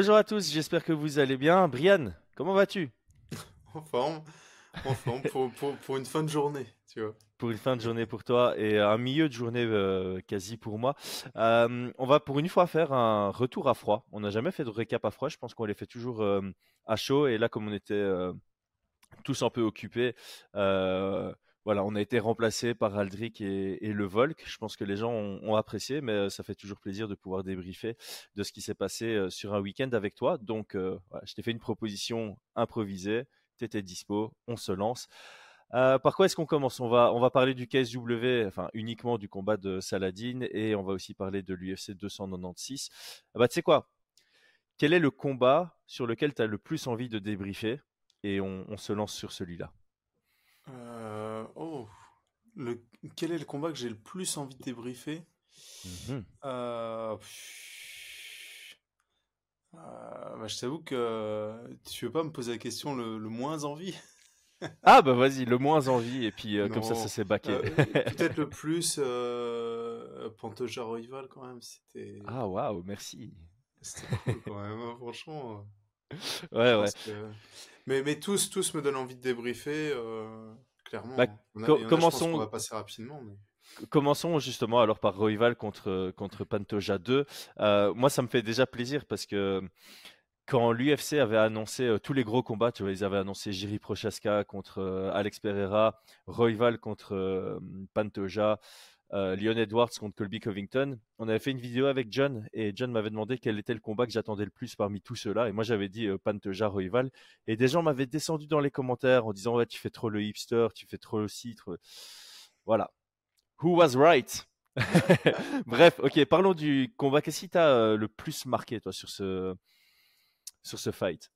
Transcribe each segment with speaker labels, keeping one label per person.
Speaker 1: Bonjour à tous, j'espère que vous allez bien. Brian, comment vas-tu?
Speaker 2: En forme, en forme pour, pour, pour une fin de journée, tu vois.
Speaker 1: Pour une fin de journée pour toi et un milieu de journée euh, quasi pour moi. Euh, on va pour une fois faire un retour à froid. On n'a jamais fait de récap à froid, je pense qu'on les fait toujours euh, à chaud. Et là, comme on était tous un peu occupés, voilà, on a été remplacé par Aldric et, le Volk. Je pense que les gens ont, apprécié, mais ça fait toujours plaisir de pouvoir débriefer de ce qui s'est passé sur un week-end avec toi. Donc, je t'ai fait une proposition improvisée. Tu étais dispo, on se lance. par quoi est-ce qu'on commence? On va, parler du KSW, enfin uniquement du combat de Saladin, et on va aussi parler de l'UFC 296. bah, tu sais quoi? Quel est le combat sur lequel tu as le plus envie de débriefer? Et on se lance sur celui-là.
Speaker 2: Euh, oh, le, quel est le combat que j'ai le plus envie de débriefer? Mhm. euh, euh, bah, Je t'avoue que tu veux pas me poser la question le, moins envie?
Speaker 1: Ah bah vas-y, le moins envie, et puis comme ça, ça s'est baqué.
Speaker 2: Peut-être le plus Pantoja Rival quand même, c'était...
Speaker 1: Ah waouh, merci.
Speaker 2: C'était cool quand même, hein, franchement.
Speaker 1: Ouais, ouais.
Speaker 2: Mais, mais tous, tous me donnent envie de débriefer, euh, clairement.
Speaker 1: Bah, commençons...
Speaker 2: on va passer rapidement. Mais...
Speaker 1: Commençons justement alors par Royval contre, contre Pantoja 2. Euh, moi, ça me fait déjà plaisir parce que quand l'UFC avait annoncé euh, tous les gros combats, tu vois, ils avaient annoncé Jiri Prochaska contre Alex Pereira, Royval contre Pantoja, euh, Leon Edwards contre Colby Covington. On avait fait une vidéo avec John et John m'avait demandé quel était le combat que j'attendais le plus parmi tous ceux-là. Et moi, j'avais dit euh, Pantoja Royval. Et des gens m'avaient descendu dans les commentaires en disant ouais, tu fais trop le hipster, tu fais trop le citre. Voilà. Who was right? Bref, ok, parlons du combat. Qu'est-ce qui t'a euh, le plus marqué, toi, sur ce, sur ce fight?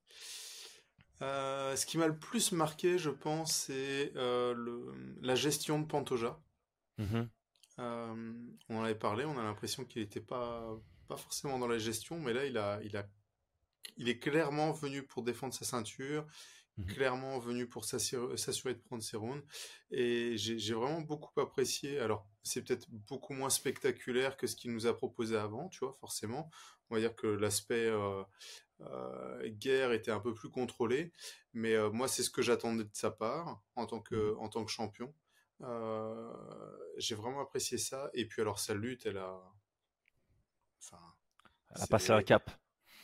Speaker 2: Ce qui m'a le plus marqué, je pense, c'est la gestion de Pantoja. Mm-hmm. Euh, on en avait parlé, on a l'impression qu'il n'était pas, pas forcément dans la gestion, mais là, il, a, il, a, il est clairement venu pour défendre sa ceinture, mhm. clairement venu pour s'assurer de prendre ses rounds. Et j'ai vraiment beaucoup apprécié. Alors, c'est peut-être beaucoup moins spectaculaire que ce qu'il nous a proposé avant, tu vois, forcément. On va dire que l'aspect euh, euh, guerre était un peu plus contrôlé. Mais moi, c'est ce que j'attendais de sa part en tant que, mhm. en tant que champion. Euh, j'ai vraiment apprécié ça. Et puis alors sa lutte, elle a,
Speaker 1: enfin, elle a passé un cap.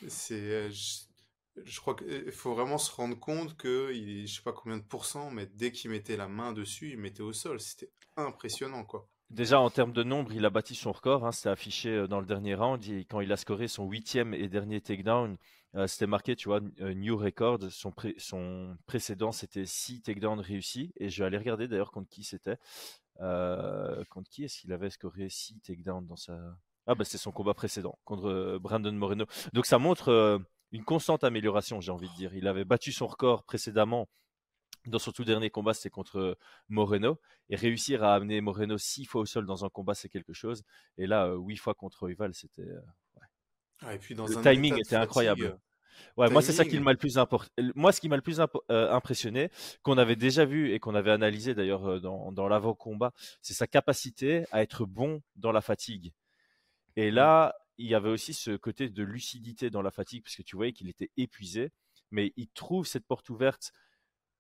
Speaker 2: C'est, je, crois qu'il faut vraiment se rendre compte que, il, je sais pas combien de pourcents, mais dès qu'il mettait la main dessus, il mettait au sol. C'était impressionnant, quoi.
Speaker 1: Déjà en termes de nombre, il a bâti son record. Hein, C'était affiché euh, dans le dernier round. quand il a scoré son huitième et dernier takedown, euh, c'était marqué, tu vois, euh, new record. Son, précédent, c'était 6 takedowns réussis. Et je vais aller regarder d'ailleurs contre qui c'était. Contre qui est-ce qu'il avait scoré 6 takedowns dans sa. Ah, bah, c'est son combat précédent contre Brandon Moreno. Donc, ça montre une constante amélioration, j'ai envie de dire. Il avait battu son record précédemment dans son tout dernier combat, c'était contre Moreno. Et réussir à amener Moreno six fois au sol dans un combat, c'est quelque chose. Et là, huit fois contre Rival, c'était.
Speaker 2: Ah, et puis dans
Speaker 1: le timing était incroyable. Ouais, moi c'est ça qui m'a le plus Moi, ce qui m'a le plus euh, impressionné, qu'on avait déjà vu et qu'on avait analysé d'ailleurs euh, dans, dans l'avant-combat, c'est sa capacité à être bon dans la fatigue. Et là, il y avait aussi ce côté de lucidité dans la fatigue, parce que tu voyais qu'il était épuisé, mais il trouve cette porte ouverte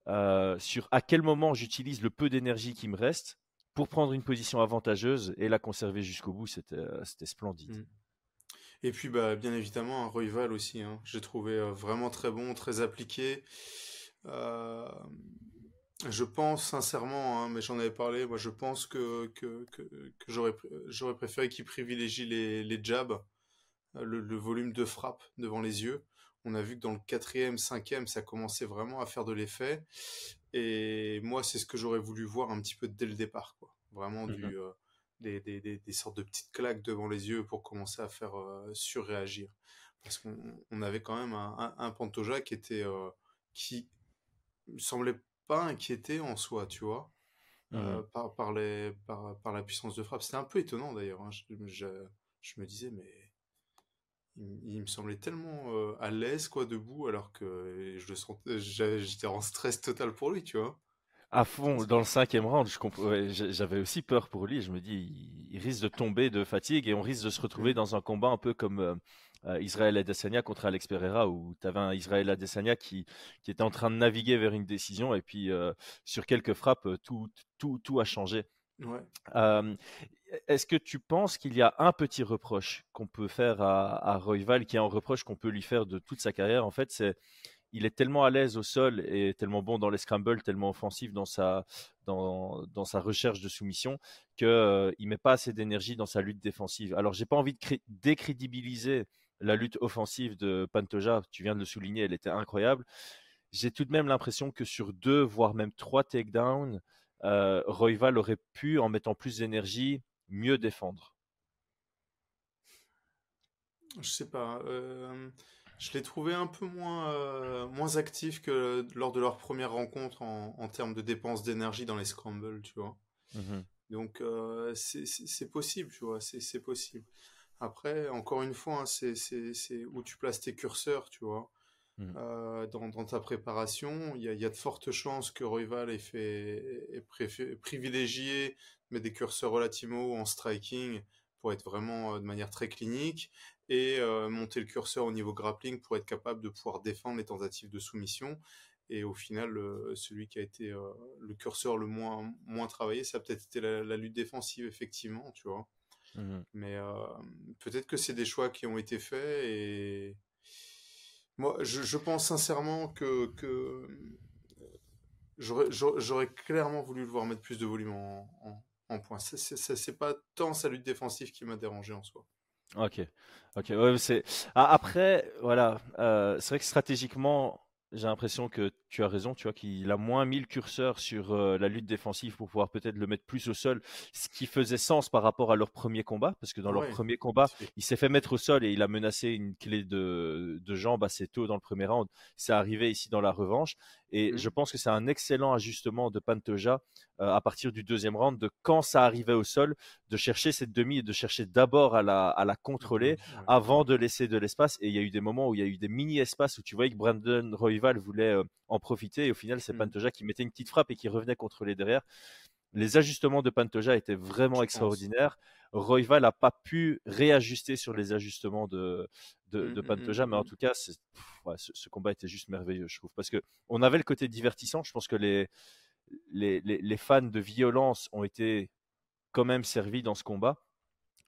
Speaker 1: euh, sur à quel moment j'utilise le peu d'énergie qui me reste pour prendre une position avantageuse et la conserver jusqu'au bout. C'était splendide. Mmh.
Speaker 2: Et puis, bah, bien évidemment, un rival aussi. Hein. J'ai trouvé euh, vraiment très bon, très appliqué. Euh, je pense sincèrement, hein, mais j'en avais parlé, moi je pense que, j'aurais préféré qu'il privilégie les, jabs, euh, le, volume de frappe devant les yeux. On a vu que dans le quatrième, cinquième, ça commençait vraiment à faire de l'effet. Et moi, c'est ce que j'aurais voulu voir un petit peu dès le départ. Quoi. Vraiment du, mmh euh, des, des, des, sortes de petites claques devant les yeux pour commencer à faire euh, surréagir. Parce qu'on on avait quand même un, un, Pantoja qui était euh, qui semblait pas inquiété en soi, tu vois, euh, par, par, les, par, par, la puissance de frappe. C'était un peu étonnant d'ailleurs. Hein. Je, je, je, me disais, mais il, me semblait tellement euh, à l'aise quoi debout alors que je le sentais, j'étais en stress total pour lui, tu vois
Speaker 1: à fond dans le cinquième round. J'avais aussi peur pour lui. Je me dis, il risque de tomber de fatigue et on risque de se retrouver dans un combat un peu comme euh, Israël Adesanya contre Alex Pereira, où tu avais un Israël Adesanya qui, qui était en train de naviguer vers une décision, et puis sur quelques frappes, tout, tout, tout a changé. Est-ce que tu penses qu'il y a un petit reproche qu'on peut faire à, à Royval, qui est un reproche qu'on peut lui faire de toute sa carrière? En fait, c'est il est tellement à l'aise au sol et tellement bon dans les scrambles, tellement offensif dans sa, dans, sa recherche de soumission qu'il euh, ne met pas assez d'énergie dans sa lutte défensive. Alors, j'ai pas envie de décrédibiliser la lutte offensive de Pantoja. Tu viens de le souligner, elle était incroyable. J'ai tout de même l'impression que sur deux, voire même trois takedowns, euh, Royval aurait pu, en mettant plus d'énergie, mieux défendre.
Speaker 2: Je sais pas. Euh... Je l'ai trouvé un peu moins, euh, moins actif que lors de leur première rencontre en, en termes de dépenses d'énergie dans les scrambles, tu vois. Mmh Donc c'est possible, tu vois, c'est possible. Après, encore une fois, hein, c'est où tu places tes curseurs, tu vois. Mmh. Euh, dans, dans, ta préparation, il y a, y a, de fortes chances que Royval ait, fait, ait privilégié mais des curseurs relativement hauts en striking pour être vraiment de manière très clinique et euh, monter le curseur au niveau grappling pour être capable de pouvoir défendre les tentatives de soumission. Et au final, celui qui a été euh, le curseur le moins, moins travaillé, ça a peut-être été la, lutte défensive, effectivement, tu vois. Mmh Mais euh, peut-être que c'est des choix qui ont été faits et moi, je, pense sincèrement que, j'aurais clairement voulu le voir mettre plus de volume en, en, en points. C'est pas tant sa lutte défensive qui m'a dérangé en soi.
Speaker 1: Ok, ok. Après, voilà. Euh, c'est vrai que stratégiquement, j'ai l'impression que tu as raison, tu vois, qu'il a moins mis le curseur sur euh, la lutte défensive pour pouvoir peut-être le mettre plus au sol, ce qui faisait sens par rapport à leur premier combat, parce que dans leur premier combat, il s'est fait mettre au sol et il a menacé une clé de, de jambe assez tôt dans le premier round. C'est arrivé ici dans la revanche, et mmh. je pense que c'est un excellent ajustement de Pantoja euh, à partir du deuxième round, de quand ça arrivait au sol, de chercher cette demi et de chercher d'abord à la, à la contrôler mmh, avant de laisser de l'espace. Et il y a eu des moments où il y a eu des mini-espaces où tu voyais que Brandon Royval voulait euh, en profiter. Et au final, c'est mmh. Pantoja qui mettait une petite frappe et qui revenait contrôler derrière. Les ajustements de Pantoja étaient vraiment extraordinaires. Royval n'a pas pu réajuster sur les ajustements de, de, mmh, mmh, Pantoja, mais en tout cas, ce, combat était juste merveilleux, je trouve. Parce qu'on avait le côté divertissant. Je pense que les, les, les, fans de violence ont été quand même servis dans ce combat.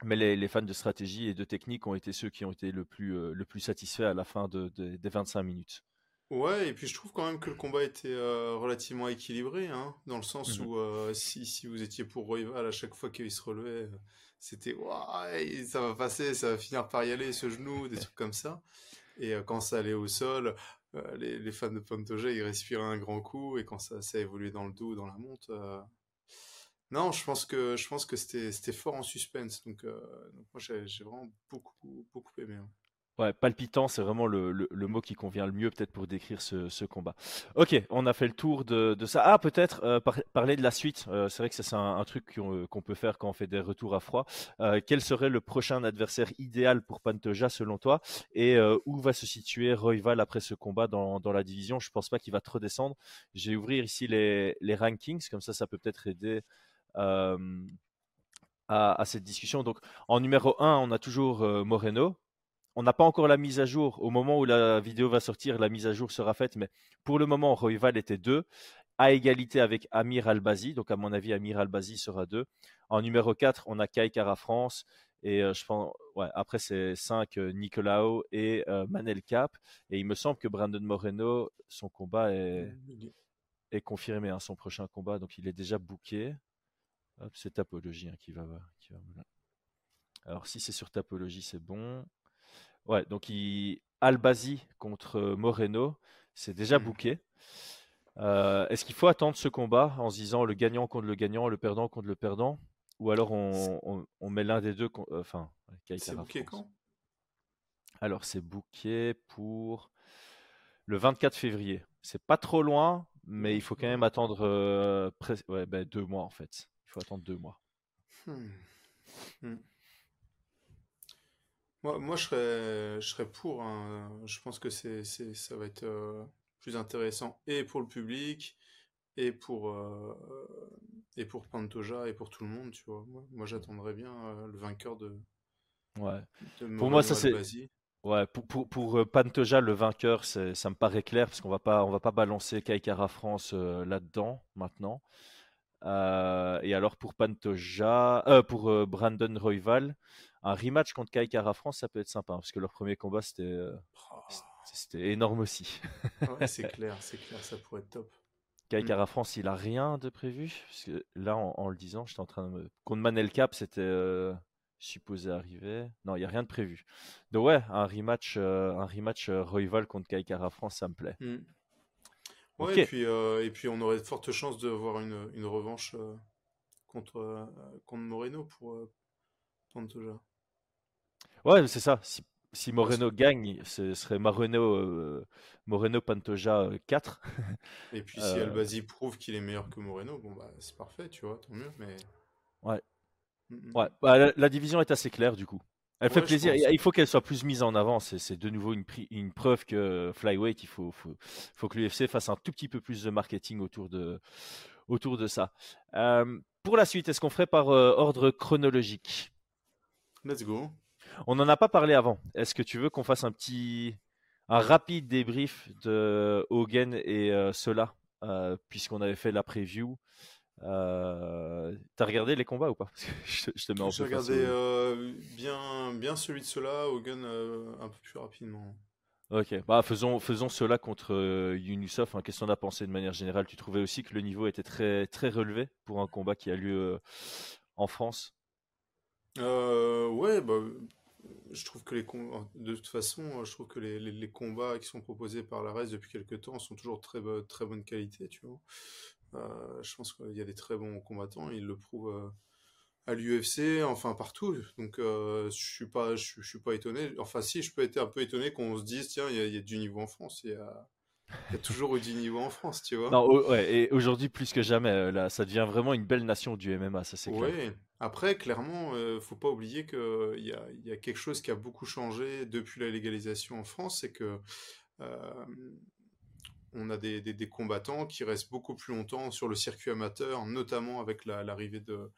Speaker 1: Mais les, fans de stratégie et de technique ont été ceux qui ont été le plus, euh, le plus satisfaits à la fin de, des 25 minutes.
Speaker 2: Ouais, et puis je trouve quand même que le combat était euh, relativement équilibré, hein, dans le sens mmh où euh, si, si vous étiez pour Royval à chaque fois qu'il se relevait, euh, c'était ouais, ça va passer, ça va finir par y aller, ce genou, des trucs comme ça. Et quand ça allait au sol, les, les, fans de Pantoja, ils respiraient un grand coup, et quand ça, ça évoluait dans le dos, dans la monte, non, je pense que je pense que c'était c'était fort en suspense, donc, donc moi j'ai vraiment beaucoup beaucoup aimé. Hein.
Speaker 1: Ouais, palpitant, c'est vraiment le, le, mot qui convient le mieux peut-être pour décrire ce, ce, combat. Ok, on a fait le tour de, de ça. Ah, peut-être euh, parler de la suite. Euh, c'est vrai que ça, c'est un, truc euh, qu'on peut faire quand on fait des retours à froid. quel serait le prochain adversaire idéal pour Pantoja selon toi? Et où va se situer Royval après ce combat dans, dans la division? Je pense pas qu'il va trop descendre. Je vais ouvrir ici les, les rankings, comme ça, ça peut peut-être aider. À, à, cette discussion. Donc, en numéro 1, on a toujours Moreno, on n'a pas encore la mise à jour. Au moment où la vidéo va sortir, la mise à jour sera faite. Mais pour le moment, Royval était 2, à égalité avec Amir Albazi. Donc, à mon avis, Amir Albazi sera 2. En numéro 4, on a Kai Kara France. Et euh, je pense, ouais, après, c'est 5, euh, Nicolao et euh, Manel Cap. Et il me semble que Brandon Moreno, son combat est, est confirmé, hein, son prochain combat. Donc, il est déjà booké. C'est Tapologie hein, qui va. Qui va... Alors, si c'est sur Tapologie, c'est bon. Ouais, donc il... Albazi contre Moreno, c'est déjà mmh. bouqué. Euh, est-ce qu'il faut attendre ce combat en se disant le gagnant contre le gagnant, le perdant contre le perdant? Ou alors on, met l'un des deux euh, Enfin,
Speaker 2: c'est bouqué quand?
Speaker 1: Alors c'est bouqué pour le 24 février. C'est pas trop loin, mais il faut quand même attendre euh, ouais, ben, deux mois en fait. Il faut attendre deux mois. Hmm.
Speaker 2: Hmm. Moi, moi je, serais, je serais pour. Hein. Je pense que c'est, c'est, ça va être euh, plus intéressant et pour le public et pour, euh, et pour Pantoja et pour tout le monde, tu vois. Moi, moi j'attendrais bien euh, le vainqueur de.
Speaker 1: Ouais. pour moi, ça c'est. Ouais, pour, pour, pour Pantoja, le vainqueur, c'est- ça me paraît clair, parce qu'on va pas, on va pas balancer Kaikara France là-dedans maintenant. Euh, et alors pour Pantoja, euh, pour Brandon Royval, un rematch contre Kaikara France, ça peut être sympa, hein, parce que leur premier combat, c'était euh,
Speaker 2: Oh,
Speaker 1: énorme aussi.
Speaker 2: ouais, c'est clair, c'est clair, ça pourrait être top.
Speaker 1: Kai
Speaker 2: Mm.
Speaker 1: France, il a rien de prévu. Parce que là, en, en le disant, j'étais en train de me. Contre Manel Cap, c'était euh, supposé arriver. Non, il n'y a rien de prévu. Donc, ouais, un rematch, euh, un rematch euh, contre Kai Kara France, ça me plaît.
Speaker 2: Mm. Ouais, et puis, et puis on aurait de fortes chances de voir une, une revanche contre, contre Moreno pour Pantoja.
Speaker 1: Ouais, c'est ça. Si, si
Speaker 2: Parce-
Speaker 1: Moreno gagne, ce serait Moreno, euh, Moreno Pantoja euh, 4.
Speaker 2: Et puis si
Speaker 1: Euh,
Speaker 2: Albazi prouve qu'il est meilleur que Moreno, bon bah c'est parfait, tu vois, tant mieux. Mais
Speaker 1: ouais.
Speaker 2: Mm, mm,
Speaker 1: Ouais,
Speaker 2: mm.
Speaker 1: bah, la, la division est assez claire du coup. Elle fait
Speaker 2: Ouais,
Speaker 1: plaisir. Il faut qu'elle soit plus mise en avant. C'est de nouveau une, preuve que Flyweight, il faut, faut, faut que l'UFC fasse un tout petit peu plus de marketing autour de, autour de ça. Euh, pour la suite, est-ce qu'on ferait par euh, ordre chronologique?
Speaker 2: Let's go.
Speaker 1: On n'en a pas parlé avant. Est-ce que tu veux qu'on fasse un petit, un rapide débrief de Hogan et euh, Sola, euh, puisqu'on avait fait la preview euh, T'as regardé les combats ou pas? Parce que je, te- je te mets un
Speaker 2: J'ai regardé bien, bien celui de cela, Hogan un peu plus rapidement.
Speaker 1: Ok, bah faisons, faisons cela contre Yunusov. hein. Qu'est-ce qu'on a pensé de manière générale? Tu trouvais aussi que le niveau était très, très relevé pour un combat qui a lieu en France?
Speaker 2: Euh, ouais, bah, je trouve que les de toute façon, je trouve que les, combats qui sont proposés par la RES depuis quelques temps sont toujours très, très bonne qualité, tu vois. Euh, je pense qu'il y a des très bons combattants, ils le prouvent euh, à l'UFC, enfin partout. Donc euh, je suis pas, je, suis pas étonné. Enfin si, je peux être un peu étonné qu'on se dise tiens, il y a, du niveau en France. Il y a toujours eu du niveau en France, tu vois.
Speaker 1: Non, ouais, et aujourd'hui plus que jamais, euh, là, ça devient vraiment une belle nation du MMA, ça c'est clair.
Speaker 2: Ouais. Après, clairement, euh, faut pas oublier que il y a, il y a quelque chose qui a beaucoup changé depuis la légalisation en France, c'est que euh, on a des, des- des combattants qui restent beaucoup plus longtemps sur le circuit amateur, notamment avec la- l'arrivée de,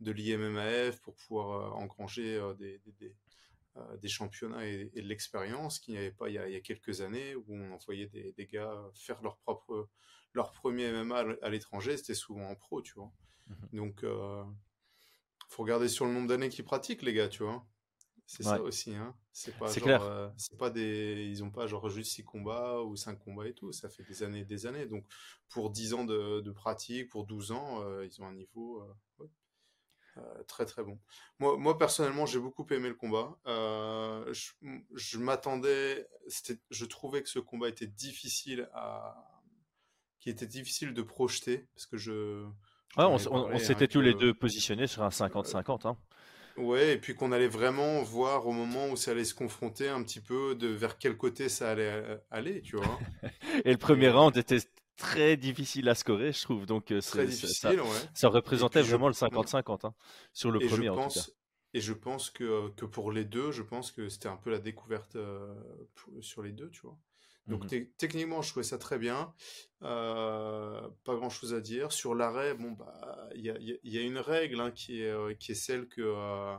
Speaker 2: de l'IMMAF pour pouvoir euh, engranger euh, des, des- des, euh, des championnats et, et de l'expérience qu'il n'y avait pas il y, a, il y a quelques années où on envoyait des, des gars faire leur propre leur premier MMA à l'étranger, c'était souvent en pro, tu vois.
Speaker 1: Mhm.
Speaker 2: Donc, euh, faut regarder sur le nombre d'années qu'ils pratiquent, les gars, tu vois. C'est
Speaker 1: Ouais,
Speaker 2: ça aussi, hein. C'est pas genre,
Speaker 1: clair.
Speaker 2: euh, c'est pas des, ils ont pas genre juste 6 combats ou 5 combats et tout. Ça fait des années et des années. Donc, pour 10 ans de, de pratique, pour 12 ans, euh, ils ont un niveau ouais, euh, très très bon. Moi, moi personnellement, j'ai beaucoup aimé le combat. Euh, je je m'attendais, je trouvais que ce combat était difficile à, qui était difficile de projeter parce que je,
Speaker 1: on,
Speaker 2: avais
Speaker 1: s- on- on
Speaker 2: parlé, hein,
Speaker 1: s'était tous les deux positionnés sur un 50-50. hein.
Speaker 2: Ouais, et puis qu'on allait vraiment voir au moment où ça allait se confronter un petit peu de vers quel côté ça allait euh, aller, tu vois.
Speaker 1: Et le premier round était très difficile à scorer, je trouve. Donc euh,
Speaker 2: très
Speaker 1: ça,
Speaker 2: ouais.
Speaker 1: représentait
Speaker 2: je,
Speaker 1: vraiment le
Speaker 2: mm,
Speaker 1: 50-50, hein, sur le
Speaker 2: et je
Speaker 1: premier en tout cas.
Speaker 2: pense, et je pense que, que pour les deux, je pense que c'était un peu la découverte euh, sur les deux, tu vois. Donc te- techniquement, je trouvais ça très bien. Euh, pas grand-chose à dire. Sur l'arrêt, bon bah, il y a, y une règle hein, qui est, euh, qui est celle que euh,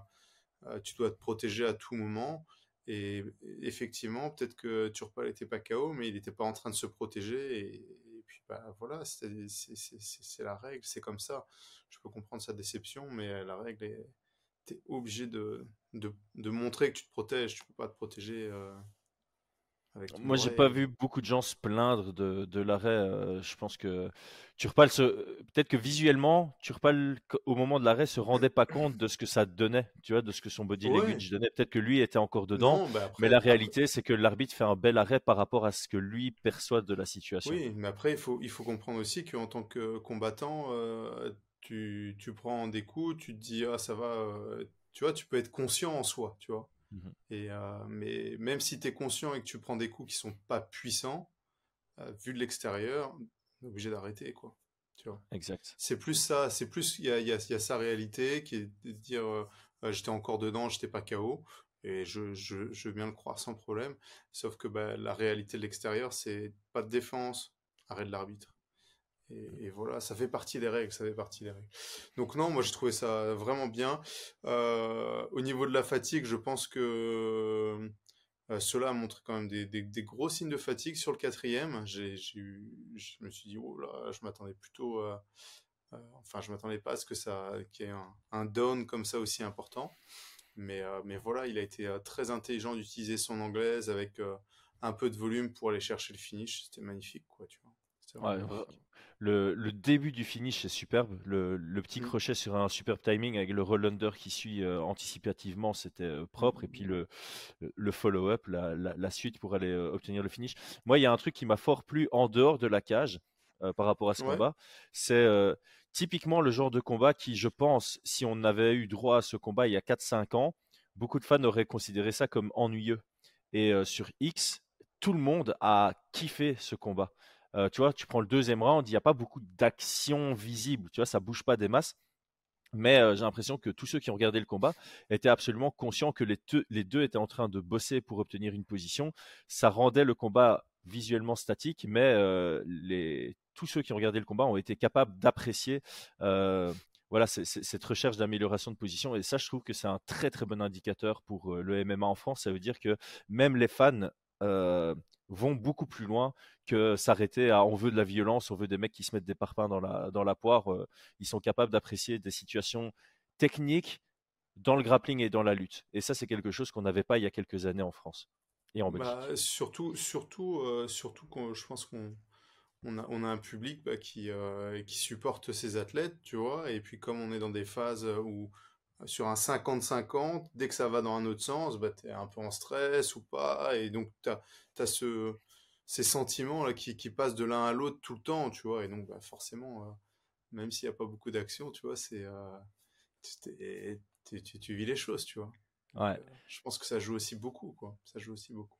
Speaker 2: euh, tu dois te protéger à tout moment. Et effectivement, peut-être que Turpal n'était pas KO, mais il n'était pas en train de se protéger. Et, bah voilà, c'est la règle, c'est comme ça. Je peux comprendre sa déception, mais la règle est, t'es obligé de, de, de montrer que tu te protèges. Tu peux pas te protéger euh,
Speaker 1: Moi, j'ai pas vu beaucoup de gens se plaindre de, de l'arrêt. euh, je pense que Turpal se... peut-être que visuellement, Turpal, au moment de l'arrêt, se rendait pas compte de ce que ça donnait, tu vois, de ce que son body
Speaker 2: Ouais,
Speaker 1: language donnait. Peut-être que lui était encore dedans,
Speaker 2: non, bah
Speaker 1: mais la
Speaker 2: après,
Speaker 1: réalité, c'est que l'arbitre fait un bel arrêt par rapport à ce que lui perçoit de la situation.
Speaker 2: oui, mais après, il faut, il faut comprendre aussi qu'en tant que combattant, euh, tu, tu prends des coups, tu te dis, ah, ça va, euh, tu vois, tu peux être conscient en soi, tu vois.
Speaker 1: Mhm.
Speaker 2: Et, euh, mais même si tu es conscient et que tu prends des coups qui sont pas puissants, euh, vu de l'extérieur, on est obligé d'arrêter, quoi. Tu vois?
Speaker 1: Exact.
Speaker 2: C'est plus ça, c'est plus, il y a, il y a, il y a sa réalité qui est de dire, euh, euh, j'étais encore dedans, j'étais pas KO. Et je, je, je veux bien le croire sans problème. Sauf que bah, la réalité de l'extérieur, c'est pas de défense, arrêt de l'arbitre. Et, et voilà, ça fait partie des règles, ça fait partie des règles. Donc non, moi j'ai trouvé ça vraiment bien. Euh, au niveau de la fatigue, je pense que cela a montré quand même des, des, gros signes de fatigue sur le quatrième. J'ai, je me suis dit, oh là, je m'attendais plutôt, enfin, je m'attendais pas à ce que ça, qu'il y ait un, un, down comme ça aussi important. Mais, mais voilà, il a été très intelligent d'utiliser son anglaise avec un peu de volume pour aller chercher le finish. C'était magnifique, quoi, tu vois.
Speaker 1: Le, le, début du finish est superbe. Le, le petit mmh. crochet sur un superbe timing avec le roll under qui suit anticipativement, c'était propre. Et puis le, le follow-up, la, la, suite pour aller obtenir le finish. Moi, il y a un truc qui m'a fort plu en dehors de la cage par rapport à ce combat. C'est typiquement le genre de combat qui, je pense, si on avait eu droit à ce combat il y a 4-5 ans, beaucoup de fans auraient considéré ça comme ennuyeux. Et sur X, tout le monde a kiffé ce combat. Tu vois, tu prends le deuxième round, il n'y a pas beaucoup d'action visible, tu vois, ça bouge pas des masses. Mais j'ai l'impression que tous ceux qui ont regardé le combat étaient absolument conscients que les, deux étaient en train de bosser pour obtenir une position. Ça rendait le combat visuellement statique, mais les, tous ceux qui ont regardé le combat ont été capables d'apprécier voilà, cette recherche d'amélioration de position. Et ça, je trouve que c'est un très très bon indicateur pour le MMA en France. Ça veut dire que même les fans vont beaucoup plus loin que s'arrêter à on veut de la violence, on veut des mecs qui se mettent des parpaings dans la, dans la poire. ils sont capables d'apprécier des situations techniques dans le grappling et dans la lutte. Et ça, c'est quelque chose qu'on n'avait pas il y a quelques années en France et en Belgique.
Speaker 2: Bah, surtout, surtout, surtout je pense qu'on on a, un public bah, qui, qui supporte ces athlètes, tu vois, et puis comme on est dans des phases où sur un 50-50, dès que ça va dans un autre sens, bah, tu es un peu en stress ou pas, et donc tu as, ce, ces sentiments là, qui, qui passent de l'un à l'autre tout le temps, tu vois, et donc bah, forcément, euh, même s'il n'y a pas beaucoup d'action, tu vois, c'est euh, tu, tu, vis les choses, tu vois.
Speaker 1: Ouais.
Speaker 2: je pense que ça joue aussi beaucoup, quoi. Ça joue aussi beaucoup.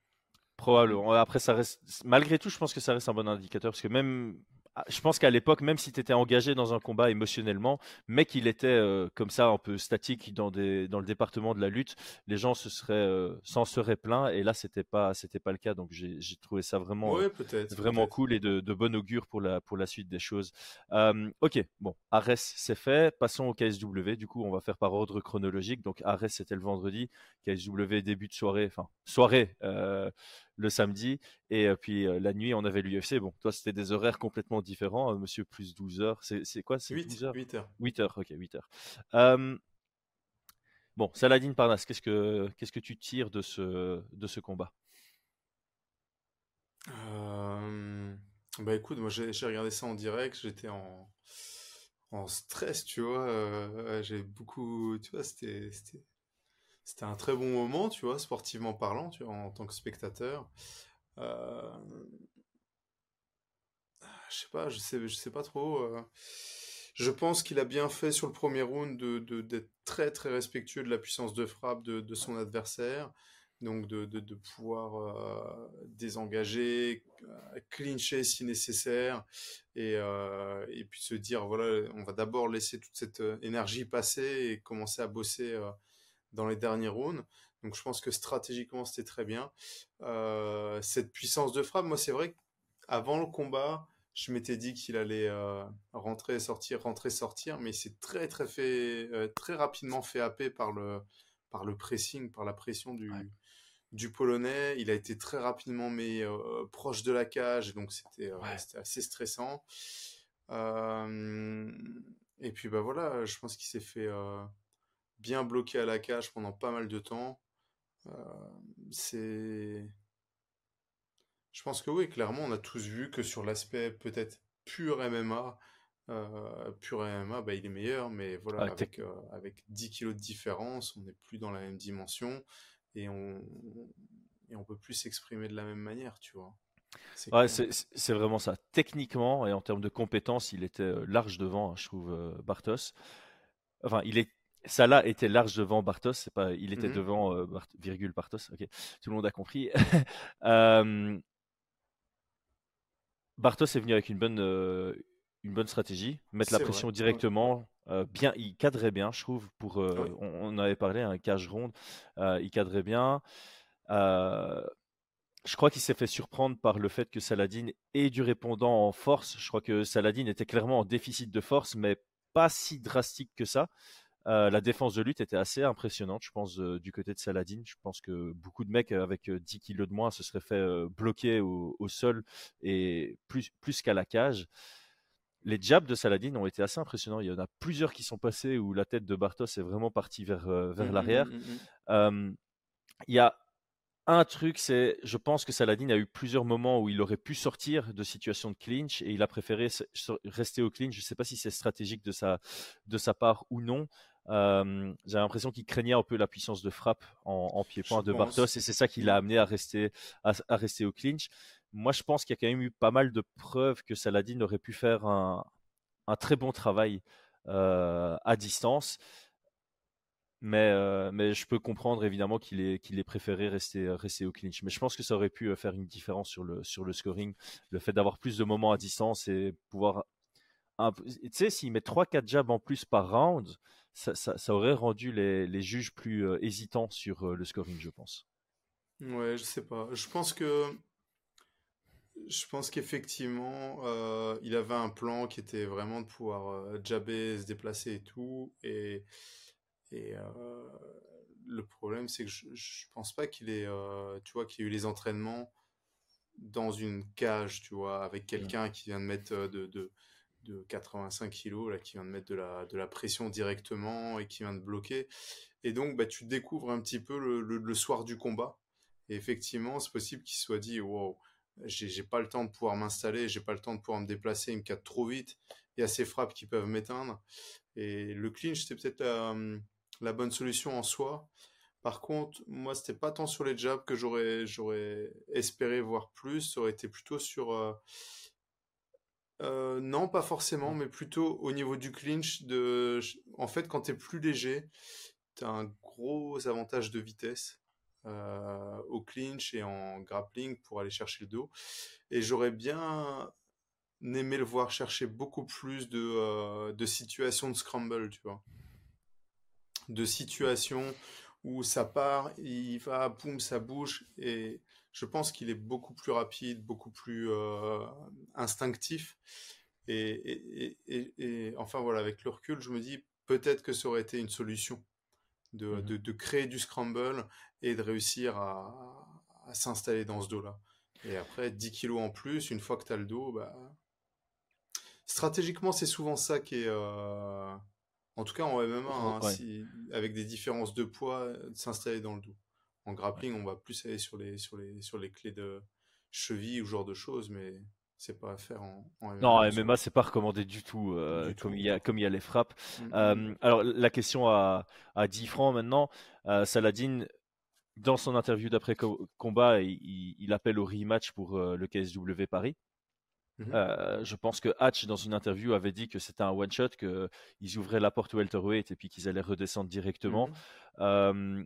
Speaker 1: Probablement. Après, ça reste, malgré tout, je pense que ça reste un bon indicateur parce que même je pense qu'à l'époque, même si tu étais engagé dans un combat émotionnellement, mais qu'il était euh, comme ça un peu statique dans, des, dans le département de la lutte, les gens se seraient, euh, s'en seraient pleins. Et là, c'était pas, c'était pas le cas. Donc j'ai, trouvé ça vraiment,
Speaker 2: euh,
Speaker 1: vraiment cool et de, de, bon augure pour la, pour la suite des choses. ok, bon, Ares c'est fait. Passons au KSW. Du coup, on va faire par ordre chronologique. Donc Ares c'était le vendredi, KSW début de soirée, enfin soirée le samedi. Et puis la nuit, on avait l'UFC. Bon, toi, c'était des horaires complètement différents. Hein, monsieur, plus 12 heures. C'est quoi
Speaker 2: C'est 8 heures? 8 heures.
Speaker 1: 8 heures, ok, 8 heures. bon, Saladin Parnas, qu'est-ce que qu'est-ce que tu tires de ce, de ce combat?
Speaker 2: Bah écoute, moi j'ai regardé ça en direct, j'étais en, en stress, tu vois. j'ai beaucoup, tu vois, c'était c'était un très bon moment, tu vois, sportivement parlant, tu vois, en tant que spectateur. Euh... Je sais pas, je sais, je sais pas trop. Euh. Je pense qu'il a bien fait sur le premier round de, d'être très très respectueux de la puissance de frappe de, de son adversaire, donc de, de pouvoir euh, désengager, euh, clincher si nécessaire, et, et puis se dire voilà, on va d'abord laisser toute cette énergie passer et commencer à bosser dans les derniers rounds. Donc je pense que stratégiquement c'était très bien. Euh, cette puissance de frappe, moi c'est vrai qu'avant le combat, je m'étais dit qu'il allait euh, rentrer, sortir, rentrer, sortir, mais c'est très très fait, euh, très rapidement fait happer par le par le pressing, par la pression du du polonais. Il a été très rapidement mis proche de la cage, donc c'était assez stressant. et puis bah voilà, je pense qu'il s'est fait bien bloqué à la cage pendant pas mal de temps. Euh, c'est. Je pense que oui, clairement, on a tous vu que sur l'aspect peut-être pur MMA, euh, pur MMA, bah, il est meilleur, mais voilà, avec, euh, avec 10 kilos de différence, on n'est plus dans la même dimension et on et on peut plus s'exprimer de la même manière, tu vois.
Speaker 1: Ouais, c'est vraiment ça. Techniquement et en termes de compétences, il était large devant, hein, je trouve, Bartos. Enfin, il est Salah était large devant Bartos, c'est pas, il était mmh devant euh, virgule Bartos. Ok, tout le monde a compris. Bartos est venu avec une bonne, euh, une bonne stratégie, mettre la pression directement. Bien, il cadrait bien, je trouve. Pour, on, avait parlé, un cage ronde, il cadrait bien. je crois qu'il s'est fait surprendre par le fait que Saladin ait du répondant en force. Je crois que Saladin était clairement en déficit de force, mais pas si drastique que ça. La défense de lutte était assez impressionnante, je pense, du côté de Saladin. Je pense que beaucoup de mecs avec 10 kilos de moins se seraient fait bloquer au, sol et plus, plus qu'à la cage. Les jabs de Saladin ont été assez impressionnants. Il y en a plusieurs qui sont passés où la tête de Bartos est vraiment partie vers, vers mmh, l'arrière. Mmh, mmh, il y a un truc, c'est, je pense que Saladin a eu plusieurs moments où il aurait pu sortir de situation de clinch et il a préféré rester au clinch. Je ne sais pas si c'est stratégique de sa, de sa part ou non. J'ai l'impression qu'il craignait un peu la puissance de frappe en, pied-point de Bartos et c'est ça qui l'a amené à rester, à, rester au clinch. Moi, je pense qu'il y a quand même eu pas mal de preuves que Saladin aurait pu faire un, un très bon travail à distance. Mais, euh, mais je peux comprendre évidemment qu'il ait, qu'il ait préféré rester, euh, rester au clinch. Mais je pense que ça aurait pu euh, faire une différence sur le, sur le scoring. Le fait d'avoir plus de moments à distance et pouvoir. Tu sais, s'il met 3-4 jabs en plus par round, ça, ça, ça aurait rendu les, les juges plus hésitants sur le scoring, je pense.
Speaker 2: Ouais, je sais pas. Je pense que. Je pense qu'effectivement, il avait un plan qui était vraiment de pouvoir jabber, se déplacer et tout. Et et euh, le problème, c'est que je, je pense pas qu'il ait, euh, tu vois, qu'il ait eu les entraînements dans une cage, tu vois, avec quelqu'un qui vient de mettre euh, de, de, de 85 kilos, là, qui vient de mettre de la, de la pression directement et qui vient de bloquer. Et donc, bah, tu découvres un petit peu le, le, soir du combat. Et effectivement, c'est possible qu'il soit dit, wow, j'ai pas le temps de pouvoir m'installer, j'ai pas le temps de pouvoir me déplacer, il me cadre trop vite. Il y a ces frappes qui peuvent m'éteindre. Et le clinch, c'est peut-être la bonne solution en soi. Par contre, moi, c'était pas tant sur les jabs que j'aurais, j'aurais espéré voir plus. Ça aurait été plutôt sur. Euh, euh, non, pas forcément, mais plutôt au niveau du clinch. De... En fait, quand tu es plus léger, tu as un gros avantage de vitesse euh, au clinch et en grappling pour aller chercher le dos. Et j'aurais bien aimé le voir chercher beaucoup plus de, de situations de scramble, tu vois de situations où ça part, il va, boum, ça bouge. Et je pense qu'il est beaucoup plus rapide, beaucoup plus euh, instinctif. Et, enfin voilà, avec le recul, je me dis peut-être que ça aurait été une solution de, mmh créer du scramble et de réussir à, s'installer dans ce dos-là. Et après, 10 kilos en plus, une fois que tu as le dos, bah... stratégiquement, c'est souvent ça qui est, euh, en tout cas, en MMA, hein, avec des différences de poids, euh, s'installer dans le dos. En grappling, on va plus aller sur les, sur les, sur les clés de cheville ou genre de choses, mais c'est pas à faire en,
Speaker 1: MMA. Non, en MMA, c'est pas recommandé du tout, euh, comme, Il y a, comme il y a les frappes. Mm, mm, euh, mm. alors, la question à, à 10 francs maintenant. Saladin, dans son interview d'après combat, il, il, appelle au rematch pour le KSW Paris. Mmh euh, je pense que Hatch, dans une interview, avait dit que c'était un one-shot, qu'ils ouvraient la porte au welterweight et puis qu'ils allaient redescendre directement. Mmh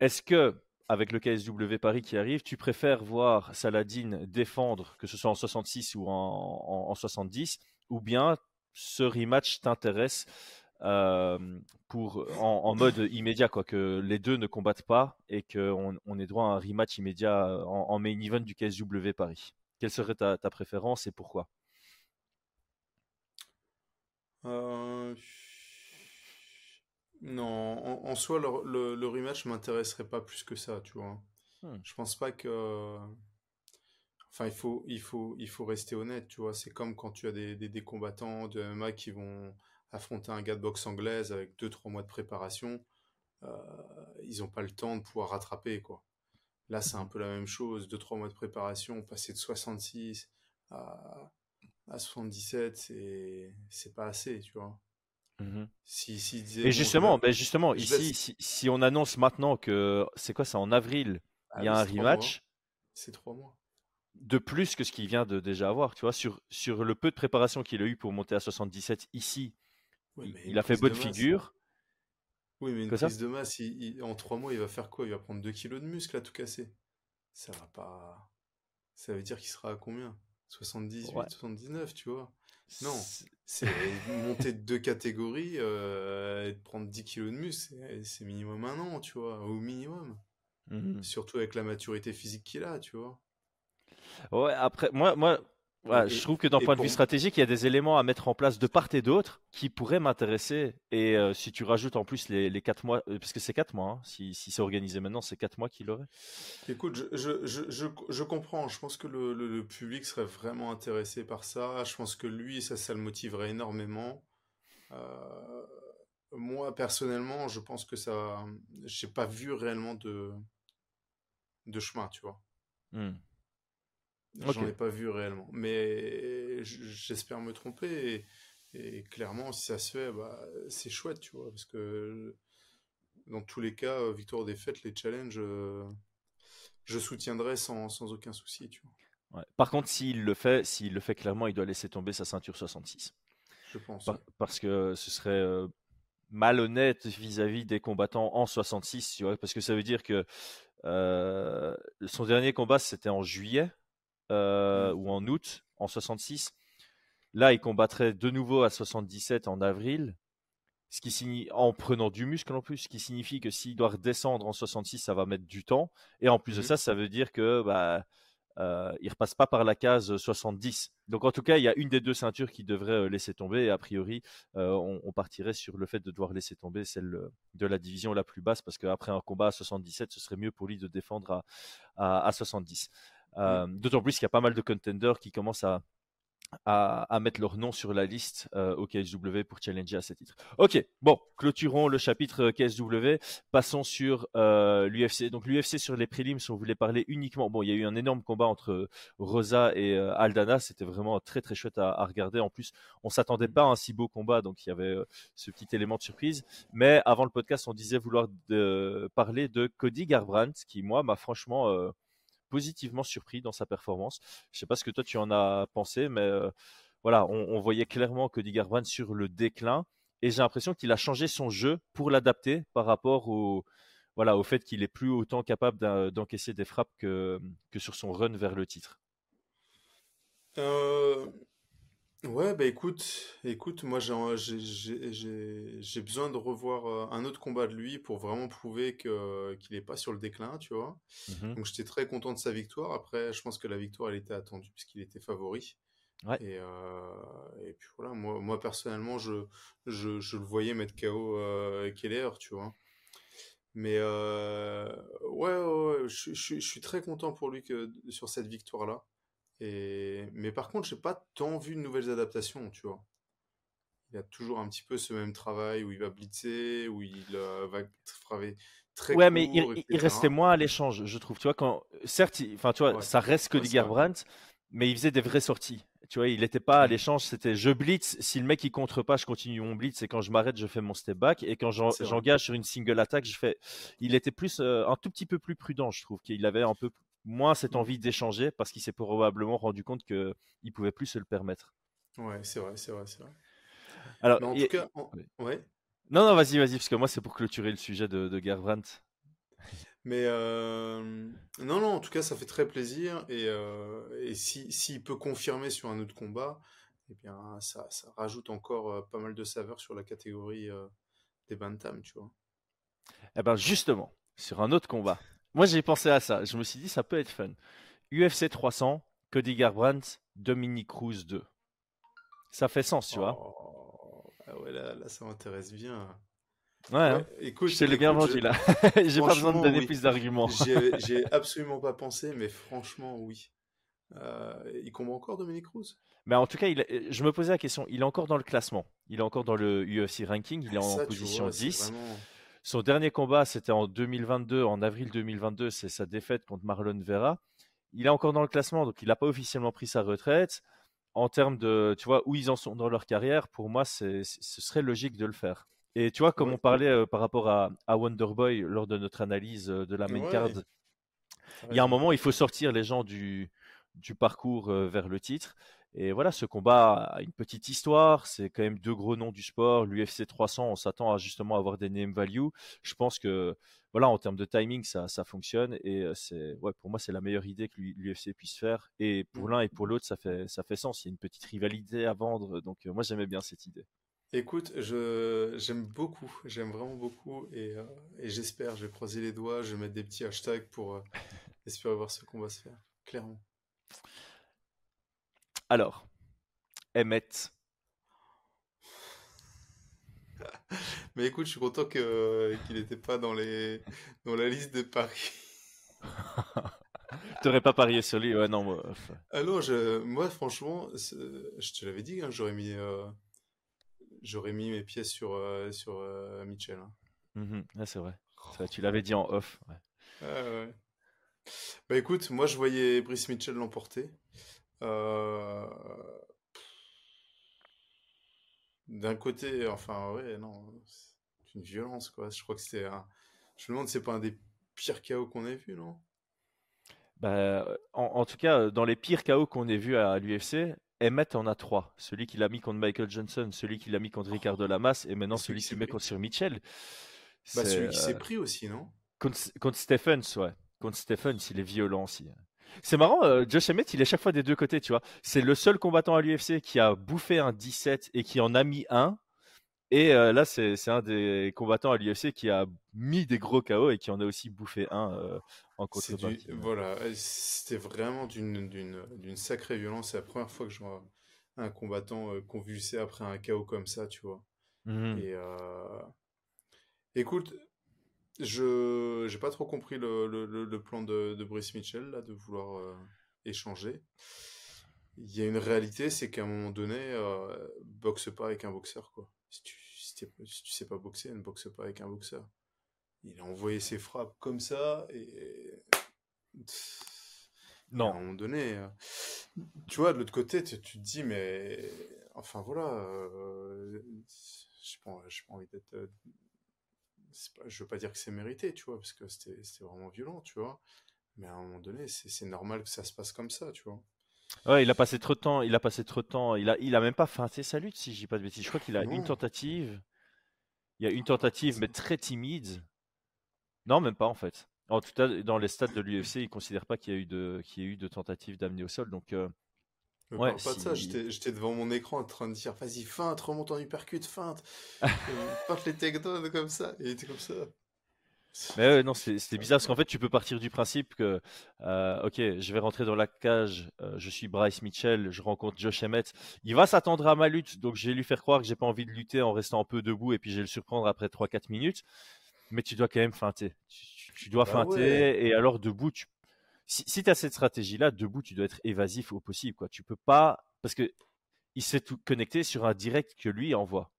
Speaker 1: est-ce que, avec le KSW Paris qui arrive, tu préfères voir Saladin défendre, que ce soit en 66 ou en, 70, ou bien ce rematch t'intéresse pour en, mode immédiat, quoi, que les deux ne combattent pas et qu'on on ait droit à un rematch immédiat en, en main event du KSW Paris? Quelle serait ta, préférence et pourquoi?
Speaker 2: Euh, Non, en, soi, le, le, rematch m'intéresserait pas plus que ça, tu vois. Hmm. Je pense pas que. Enfin, il faut, il faut, il faut rester honnête, tu vois. C'est comme quand tu as des, des, combattants de MMA qui vont affronter un gars de boxe anglaise avec 2-3 mois de préparation. Euh, ils n'ont pas le temps de pouvoir rattraper, quoi. Là, c'est un peu la même chose. 2-3 mois de préparation, passer de 66 à, à 77, c'est, c'est pas assez, tu vois.
Speaker 1: Mmh si, si Et justement, ben justement ici, si, si, on annonce maintenant que c'est quoi ça en avril, ah il y a un rematch.
Speaker 2: C'est 3 mois.
Speaker 1: De plus que ce qu'il vient de déjà avoir, tu vois, sur, sur le peu de préparation qu'il a eu pour monter à 77 ici, il, a fait bonne figure.
Speaker 2: Oui, mais une prise de masse, en trois mois, il va faire quoi? Il va prendre 2 kilos de muscle à tout casser. Ça va pas. Ça veut dire qu'il sera à combien? 78, 79, tu vois? Non, c'est monter de deux catégories euh, et prendre 10 kilos de muscle, c'est minimum un an, tu vois, au minimum. Mmh Surtout avec la maturité physique qu'il a, tu vois.
Speaker 1: Ouais, après, moi, moi je trouve que d'un point de vue stratégique, il y a des éléments à mettre en place de part et d'autre qui pourraient m'intéresser. Et euh, si tu rajoutes en plus les, les 4 mois, euh, parce que c'est 4 mois, hein, si, si c'est organisé maintenant, c'est 4 mois qu'il aurait.
Speaker 2: Écoute, je, je, je, je, comprends. Je pense que le, le, public serait vraiment intéressé par ça. Je pense que lui, ça, ça le motiverait énormément. Euh, moi, personnellement, je pense que ça. J'ai pas vu réellement de, de chemin, tu vois. Hmm. J'en ai pas vu réellement. Mais j'espère me tromper. Et, clairement, si ça se fait, bah, c'est chouette, tu vois. Parce que dans tous les cas, euh, victoire ou défaite, les challenges, euh, je soutiendrai sans, sans, aucun souci, tu
Speaker 1: vois. Par contre, s'il le fait, s'il le fait clairement, il doit laisser tomber sa ceinture 66.
Speaker 2: Je pense.
Speaker 1: Parce que ce serait euh, malhonnête vis-à-vis des combattants en 66, tu vois, parce que ça veut dire que son dernier combat, c'était en juillet. Euh, ou en août, en 66. Là, il combattrait de nouveau à 77 en avril, ce qui signifie, en prenant du muscle en plus, ce qui signifie que s'il doit redescendre en 66, ça va mettre du temps. Et en plus de mmh ça, ça veut dire que bah, euh, il repasse pas par la case 70. Donc en tout cas, il y a une des deux ceintures qui devrait euh, laisser tomber. Et a priori, euh, on, partirait sur le fait de devoir laisser tomber celle de la division la plus basse, parce qu'après un combat à 77, ce serait mieux pour lui de défendre à, à 70. Mmh. D'autant plus qu'il y a pas mal de contenders qui commencent à, à, mettre leur nom sur la liste au KSW pour challenger à ce titre. Ok, bon, clôturons le chapitre KSW. Passons sur l'UFC. Donc l'UFC sur les prélims, on voulait parler uniquement, bon, il y a eu un énorme combat entre Rosa et Aldana. C'était vraiment très très chouette à, regarder. En plus, on s'attendait pas à un si beau combat, donc il y avait ce petit élément de surprise. Mais avant le podcast, on disait vouloir parler de Cody Garbrandt, qui moi m'a franchement positivement surpris dans sa performance. Je sais pas ce que toi tu en as pensé, mais euh, voilà, on, voyait clairement que Garbrandt sur le déclin et j'ai l'impression qu'il a changé son jeu pour l'adapter par rapport au voilà au fait qu'il est plus autant capable d'encaisser des frappes que, que sur son run vers le titre.
Speaker 2: Euh, Ouais, bah écoute, écoute, moi j'ai j'ai besoin de revoir euh, un autre combat de lui pour vraiment prouver que qu'il est pas sur le déclin, tu vois. Mmh Donc j'étais très content de sa victoire. Après, je pense que la victoire elle était attendue puisqu'il était favori.
Speaker 1: Ouais.
Speaker 2: Et, euh, et puis voilà, moi, moi personnellement, je, je, je le voyais mettre KO euh, Keller, tu vois. Mais euh, ouais, ouais, je, je, je suis très content pour lui que sur cette victoire-là. Mais par contre, j'ai pas tant vu de nouvelles adaptations, tu vois. Il y a toujours un petit peu ce même travail où il va blitzer, où il euh, va frapper très
Speaker 1: Ouais, mais il, restait moins à l'échange, je trouve. Tu vois, quand certes, enfin, tu vois, ça reste que ouais, Brandt, mais il faisait des vraies sorties. Tu vois, il n'était pas à l'échange, c'était je blitz. Si le mec il contre pas, je continue mon blitz. Et quand je m'arrête, je fais mon step back. Et quand j'engage sur une single attack, je fais. Il était plus euh, un tout petit peu plus prudent, je trouve. Qu'il avait un peu moins cette envie d'échanger parce qu'il s'est probablement rendu compte qu'il ne pouvait plus se le permettre.
Speaker 2: Ouais, c'est vrai, c'est vrai, c'est vrai.
Speaker 1: Alors,
Speaker 2: en tout cas, ouais.
Speaker 1: Non, non, vas-y, vas-y, parce que moi, c'est pour clôturer le sujet de, de Garbrandt.
Speaker 2: Mais euh... non, non, en tout cas, ça fait très plaisir. Et, euh... et s'il si, peut confirmer sur un autre combat, eh bien, ça, ça rajoute encore pas mal de saveur sur la catégorie euh, des Bantam, tu vois.
Speaker 1: Eh ben, justement, sur un autre combat, moi, j'ai pensé à ça. Je me suis dit, ça peut être fun. UFC 300, Cody Garbrandt, Dominique Cruz 2. Ça fait sens, tu vois.
Speaker 2: Oh, ah ouais, là, ça m'intéresse bien.
Speaker 1: Ouais, hein. écoute, c'est le bien vendu là. j'ai pas besoin de donner plus d'arguments.
Speaker 2: j'ai absolument pas pensé, mais franchement, oui. Euh, il combat encore Dominique Cruz?
Speaker 1: Mais en tout cas, il, je me posais la question. Il est encore dans le classement. Il est encore dans le UFC ranking. Il est en position 10. Son dernier combat, c'était en 2022, en avril 2022, c'est sa défaite contre Marlon Vera. Il est encore dans le classement, donc il n'a pas officiellement pris sa retraite. En termes de, tu vois, où ils en sont dans leur carrière, pour moi, ce serait logique de le faire. Et tu vois, comme on parlait euh, par rapport à, Wonderboy lors de notre analyse euh, de la main card, il y a un moment, il faut sortir les gens du, du parcours euh, vers le titre. Et voilà, ce combat a une petite histoire. C'est quand même deux gros noms du sport. L'UFC 300, on s'attend à justement avoir des name value. Je pense que, voilà, en termes de timing, ça, ça fonctionne. Et euh, c'est, ouais, pour moi, c'est la meilleure idée que l'UFC puisse faire. Et pour mmh. l'un et pour l'autre, ça fait, ça fait sens. Il y a une petite rivalité à vendre. Donc, euh, moi, j'aimais bien cette idée.
Speaker 2: Écoute, je, j'aime beaucoup, j'aime vraiment beaucoup et, euh, et j'espère, je vais croiser les doigts, je vais mettre des petits hashtags pour espérer voir ce combat se faire, clairement.
Speaker 1: Alors, Emmett.
Speaker 2: Mais écoute, je suis content que, qu'il n'était pas dans, les, dans la liste des paris.
Speaker 1: T'aurais pas parié sur lui Ouais, non. Moi,
Speaker 2: Alors, je, moi franchement, je te l'avais dit, hein, j'aurais mis, euh, j'aurais mis mes pièces sur, euh, sur euh, Mitchell. Hein.
Speaker 1: Mhm, c'est vrai. Tu l'avais dit en off. Ouais.
Speaker 2: Ah, ouais. Bah écoute, moi je voyais Brice Mitchell l'emporter. D'un côté, enfin, ouais, non, c'est une violence, quoi. Je crois que c'est un. Je me demande c'est pas un des pires chaos qu'on ait vu, non?
Speaker 1: Bah, en, tout cas, dans les pires chaos qu'on ait vus à l'UFC, Emmett en a trois. Celui qu'il a mis contre Michael Johnson, celui qu'il a mis contre Ricardo Lamas, et maintenant celui qu'il met contre sur Mitchell.
Speaker 2: Bah, celui qui s'est euh, pris aussi, non?
Speaker 1: contre, contre, Stephens, ouais. Contre Stephens, il est violent aussi. C'est marrant, euh, Josh Emmett, il est chaque fois des deux côtés, tu vois. C'est le seul combattant à l'UFC qui a bouffé un 17 et qui en a mis un. Et euh, là, c'est un des combattants à l'UFC qui a mis des gros KO et qui en a aussi bouffé un euh, en contrepartie.
Speaker 2: Voilà, c'était vraiment d'une sacrée violence. C'est la première fois que je vois un combattant convulsé après un KO comme ça, tu vois. Mmh et écoute, je n'ai pas trop compris le, le, le, plan de, de, Brice Mitchell, là, de vouloir euh, échanger. Il y a une réalité, c'est qu'à un moment donné, euh, boxe pas avec un boxeur, quoi. Si tu, si, tu sais pas boxer, ne boxe pas avec un boxeur. Il a envoyé ses frappes comme ça, et...
Speaker 1: Non.
Speaker 2: À un moment donné, euh, tu vois, de l'autre côté, tu, te dis, mais... Enfin, voilà... Euh, je n'ai pas, pas envie d'être pas, je veux pas dire que c'est mérité, tu vois, parce que c'était vraiment violent, tu vois. Mais à un moment donné, c'est normal que ça se passe comme ça, tu vois.
Speaker 1: Ouais, il a passé trop de temps, il a passé trop de temps, il a, il a même pas feinté sa lutte, si je dis pas de bêtises. Je crois qu'il a une tentative. Il y a une tentative, mais très timide. Non, même pas en fait. En tout cas, dans les stades de l'UFC, ils considèrent pas qu'il y a eu de, qu'il eu de tentative d'amener au sol. Donc, euh,
Speaker 2: ouais, pas de ça, j'étais devant mon écran en train de dire vas-y, feinte, remonte en uppercut, feinte, feinte les takedowns comme ça, et il était comme ça.
Speaker 1: Mais ouais, non, c'était bizarre parce qu'en fait, tu peux partir du principe que, euh, ok, je vais rentrer dans la cage, euh, je suis Bryce Mitchell, je rencontre Josh Emmett, il va s'attendre à ma lutte, donc je vais lui faire croire que j'ai pas envie de lutter en restant un peu debout et puis je vais le surprendre après 3-4 minutes, mais tu dois quand même feinter. Tu, dois bah feinter et alors debout, tu si, tu as cette stratégie-là, debout, tu dois être évasif au possible. Quoi. Tu peux pas. Parce que il s'est tout connecté sur un direct que lui envoie.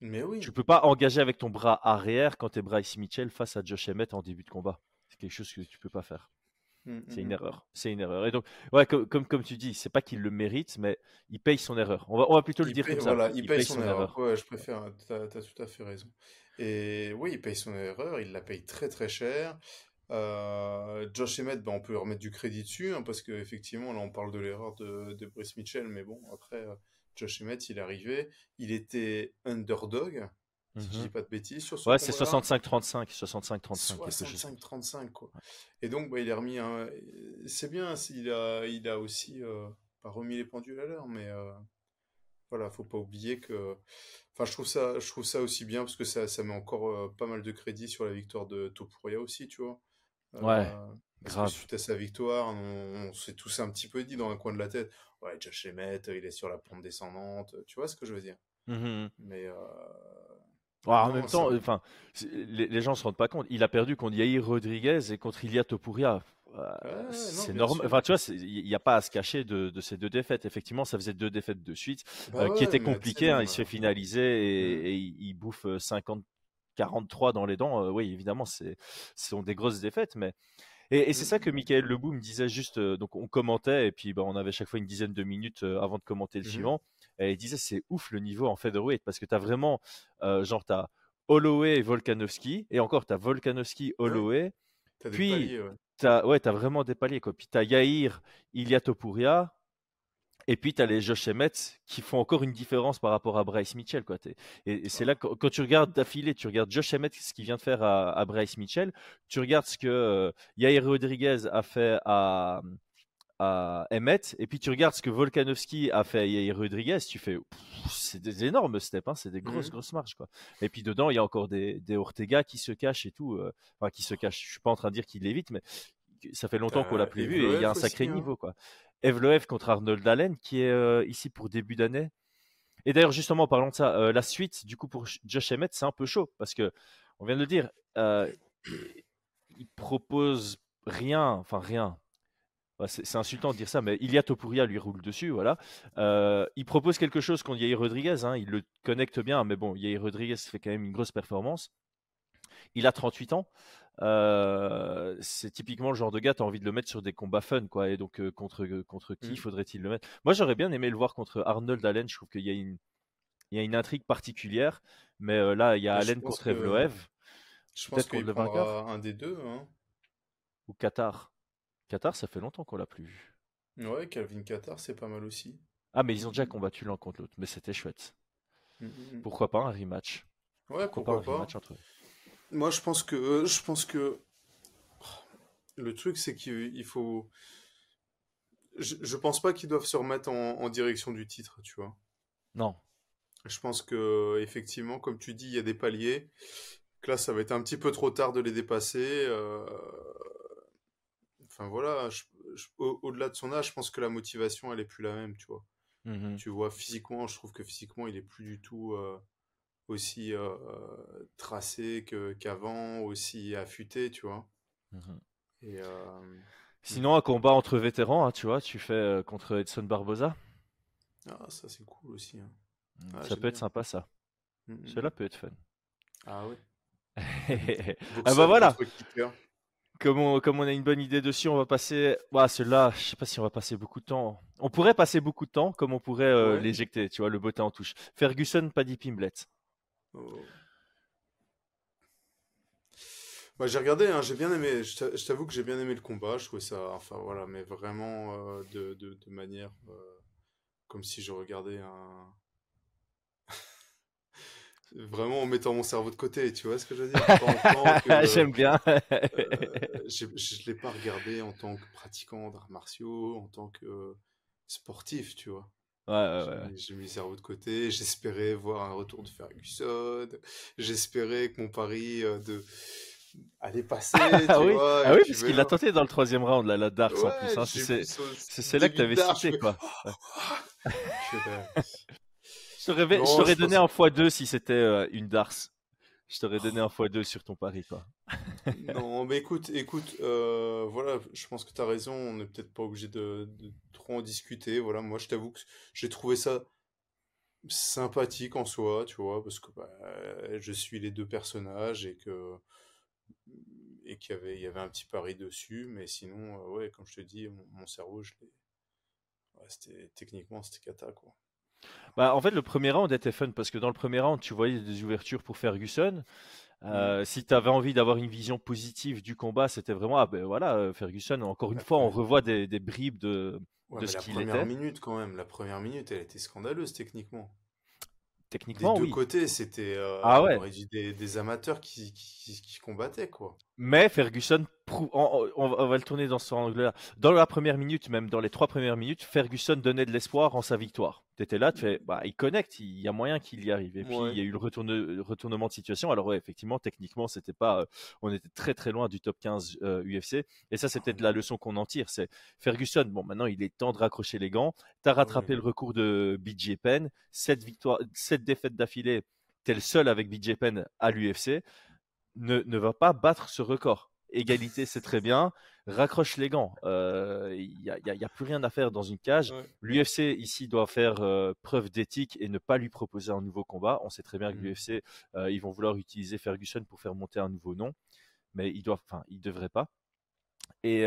Speaker 2: Mais oui.
Speaker 1: Tu peux pas engager avec ton bras arrière quand tu es Bryce Mitchell face à Josh Emmett en début de combat. C'est quelque chose que tu peux pas faire. Mmh, c'est une mmh, mmh. erreur. C'est une erreur. Et donc, ouais, comme, comme, tu dis, c'est pas qu'il le mérite, mais il paye son erreur. On va, on va plutôt le dire comme
Speaker 2: ça. Il, paye, son, erreur. Ouais, je préfère. Tu as, tout à fait raison. Et oui, il paye son erreur. Il la paye très très cher. Euh, Josh Emmett, ben, on peut remettre du crédit dessus, hein, parce qu'effectivement, là, on parle de l'erreur de, de Brice Mitchell, mais bon, après, euh, Josh Emmett, il est arrivé, il était underdog, si je mhm. dis pas de bêtises, sur
Speaker 1: Ouais, c'est 65-35, 65-35.
Speaker 2: 65-35, quoi. Et donc, bah, il a remis un... C'est bien, il a, il a aussi, euh, pas remis les pendules à l'heure, mais voilà, faut pas oublier que... Enfin, je trouve ça, je trouve ça aussi bien, parce que ça, ça met encore pas mal de crédit sur la victoire de Topuria aussi, tu vois.
Speaker 1: Ouais. Euh, grave.
Speaker 2: suite à sa victoire, on, s'est tous un petit peu dit dans un coin de la tête, ouais, Josh Emmett, il est sur la pente descendante. Tu vois ce que je veux dire?
Speaker 1: Mmh
Speaker 2: Mais euh...
Speaker 1: en même temps, enfin, les, les, gens se rendent pas compte. Il a perdu contre Yair Rodriguez et contre Ilia Topuria. Euh, c'est normal. Enfin, tu vois, il n'y a pas à se cacher de, de, ces deux défaites. Effectivement, ça faisait deux défaites de suite, bah euh, qui étaient compliquées. Hein, il se fait finaliser et, mmh. et il, il, bouffe 50 43 dans les dents, oui, évidemment, ce sont des grosses défaites, mais. Et, c'est ça que mmh. Michael Lebou me disait juste, donc on commentait, et puis bah, on avait chaque fois une dizaine de minutes avant de commenter le mmh suivant, et il disait c'est ouf le niveau en featherweight, parce que tu as vraiment, genre, tu as Holloway et Volkanovski, et encore, tu as Volkanovski, Holloway, puis tu as, ouais, as vraiment des paliers, quoi. Puis tu as Yair, Iliatopuria, et puis, tu as les Josh Emmett qui font encore une différence par rapport à Bryce Mitchell. Quoi. Et, c'est là, quand tu regardes d'affilée, tu regardes Josh Emmett, ce qu'il vient de faire à, Bryce Mitchell, tu regardes ce que euh, Yair Rodriguez a fait à, à Emmett, et puis tu regardes ce que Volkanovski a fait à Yair Rodriguez, tu fais, c'est des énormes steps, hein, c'est des grosses, mmh grosses marches. Quoi. Et puis dedans, il y a encore des, des Ortega qui se cachent et tout. Euh, enfin, qui se cachent, je suis pas en train de dire qu'il évite, mais ça fait longtemps qu'on l'a plus vu et il y a un sacré hein. niveau. Quoi. Evloev contre Arnold Allen, qui est ici pour début d'année. Et d'ailleurs, justement, en parlant de ça, la suite, du coup, pour Josh Emmett, c'est un peu chaud parce que, on vient de le dire, il propose rien, enfin rien. C'est insultant de dire ça, mais Ilia Topuria lui roule dessus, voilà. il propose quelque chose contre Yair Rodriguez, hein, il le connecte bien, mais bon, Yair Rodriguez fait quand même une grosse performance. Il a 38 ans. C'est typiquement le genre de gars, tu as envie de le mettre sur des combats fun, quoi. Et donc, contre, contre qui mmh. faudrait-il le mettre? Moi, j'aurais bien aimé le voir contre Arnold Allen. Je trouve qu'il y, a une, il y a une intrigue particulière. Mais là, il y a Allen contre Evloev.
Speaker 2: Je pense qu'il prendra un des deux. Hein.
Speaker 1: Ou Qatar. Qatar, ça fait longtemps qu'on l'a plus vu.
Speaker 2: Ouais, Calvin Qatar, c'est pas mal aussi.
Speaker 1: Ah, mais ils ont déjà combattu l'un contre l'autre. Mais c'était chouette. Mmh, mmh, pourquoi pas un rematch?
Speaker 2: Ouais, pourquoi, pas, un rematch entre eux? Moi, je pense que, euh, je pense que le truc, c'est qu'il faut. Je, je pense pas qu'ils doivent se remettre en, direction du titre, tu vois.
Speaker 1: Non.
Speaker 2: Je pense que effectivement, comme tu dis, il y a des paliers. Que là, ça va être un petit peu trop tard de les dépasser. Euh, enfin voilà, au-delà de son âge, je pense que la motivation, elle est plus la même, tu vois. Mmh tu vois, physiquement, je trouve que physiquement, il est plus du tout. Euh, aussi tracé qu'avant, aussi affûté, tu vois. Mmh
Speaker 1: Et, Sinon, un combat entre vétérans, hein, tu vois, tu fais contre Edson Barboza.
Speaker 2: Ah, ça c'est cool aussi. Hein.
Speaker 1: Mmh, ah, ça peut être sympa, ça. Mmh, Cela peut être fun.
Speaker 2: Ah ouais.
Speaker 1: ah bah voilà. Comme on, comme on, a une bonne idée dessus, on va passer. Bah, celui-là, je sais pas si on va passer beaucoup de temps. On pourrait passer beaucoup de temps, comme on pourrait l'éjecter, tu vois, le bottin en touche. Ferguson, Paddy Pimblet. Oh.
Speaker 2: Bah, j'ai regardé, hein, j'ai bien aimé. Je t'avoue que j'ai bien aimé le combat. Je trouvais ça, enfin voilà, mais vraiment euh, de, de, manière euh, comme si je regardais un. vraiment en mettant mon cerveau de côté, tu vois ce que je veux dire?
Speaker 1: J'aime bien.
Speaker 2: Euh, je ne l'ai pas regardé en tant que pratiquant d'arts martiaux, en tant que sportif, tu vois.
Speaker 1: Ouais, ouais,
Speaker 2: J'ai mis cerveau de côté. J'espérais voir un retour de Ferguson. J'espérais que mon pari euh, de allait passer.
Speaker 1: ah oui, ah oui parce qu'il l'a tenté dans le troisième round, là, la Dark en plus. Hein. C'est là que tu avais cité, quoi. je t'aurais donné un x2 si c'était euh, une Darce. Je t'aurais donné un x2 sur ton pari, quoi.
Speaker 2: non, mais écoute, écoute, euh, voilà, je pense que tu as raison. On n'est peut-être pas obligé de, trop en discuter. Voilà, moi, je t'avoue que j'ai trouvé ça sympathique en soi, tu vois, parce que bah, je suis les deux personnages et que et qu'il y avait, il y avait un petit pari dessus, mais sinon, euh, ouais, comme je te dis, mon, cerveau, je l'ai. c'était techniquement, c'était cata, quoi.
Speaker 1: Bah, en fait, le premier round était fun parce que dans le premier round, tu voyais des ouvertures pour Ferguson. Euh, Si tu avais envie d'avoir une vision positive du combat, c'était vraiment, ah ben voilà, euh, Ferguson, encore une fois, on revoit des, des bribes de, de ce qu'il était.
Speaker 2: La première minute, quand même, la première minute, elle était scandaleuse techniquement.
Speaker 1: Techniquement,
Speaker 2: des
Speaker 1: deux
Speaker 2: côtés, c'était euh, ah ouais. des, des, amateurs qui, qui, qui, combattaient, quoi.
Speaker 1: Mais Ferguson, on, on, va le tourner dans ce angle-là. Dans la première minute, même dans les trois premières minutes, Ferguson donnait de l'espoir en sa victoire tu étais là, tu fais, bah, il connecte, il y a moyen qu'il y arrive. Et puis, il y a eu le, retournement de situation. Alors, ouais, effectivement, techniquement, c'était pas, euh, on était très très loin du top 15 UFC. Euh, Et ça, c'est peut-être la leçon qu'on en tire. C'est Ferguson, bon, maintenant, il est temps de raccrocher les gants. Tu as rattrapé le recours de BJ Penn. Sept, victoires, sept défaites d'affilée, tu es le seul avec BJ Penn à l'UFC. Ne, ne va pas battre ce record égalité, c'est très bien. Raccroche les gants. Il euh, n'y a, plus rien à faire dans une cage. L'UFC ici doit faire euh, preuve d'éthique et ne pas lui proposer un nouveau combat. On sait très bien que mmh. l'UFC, euh, ils vont vouloir utiliser Ferguson pour faire monter un nouveau nom, mais ils doivent, enfin, ils devraient pas. Et,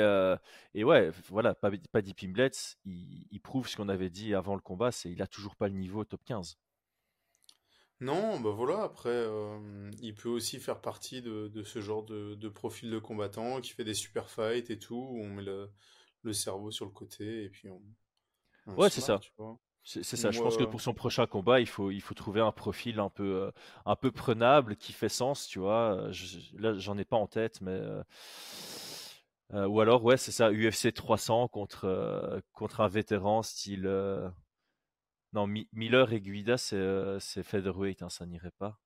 Speaker 1: et, ouais, voilà, Paddy Pimblett, il, il prouve ce qu'on avait dit avant le combat, c'est il a toujours pas le niveau top 15.
Speaker 2: Non, bah voilà, après, euh, il peut aussi faire partie de, de ce genre de, de profil de combattant qui fait des super fights et tout, où on met le, le cerveau sur le côté et puis on.
Speaker 1: ouais, c'est ça. C'est ça. Je pense que pour son prochain combat, il faut, il faut trouver un profil un peu, euh, un peu prenable qui fait sens, tu vois. Je, là, j'en ai pas en tête, mais. Euh, ou alors, ouais, c'est ça, UFC 300 contre, contre un vétéran style. Non, Miller et Guida, c'est euh, featherweight, hein, ça n'irait pas.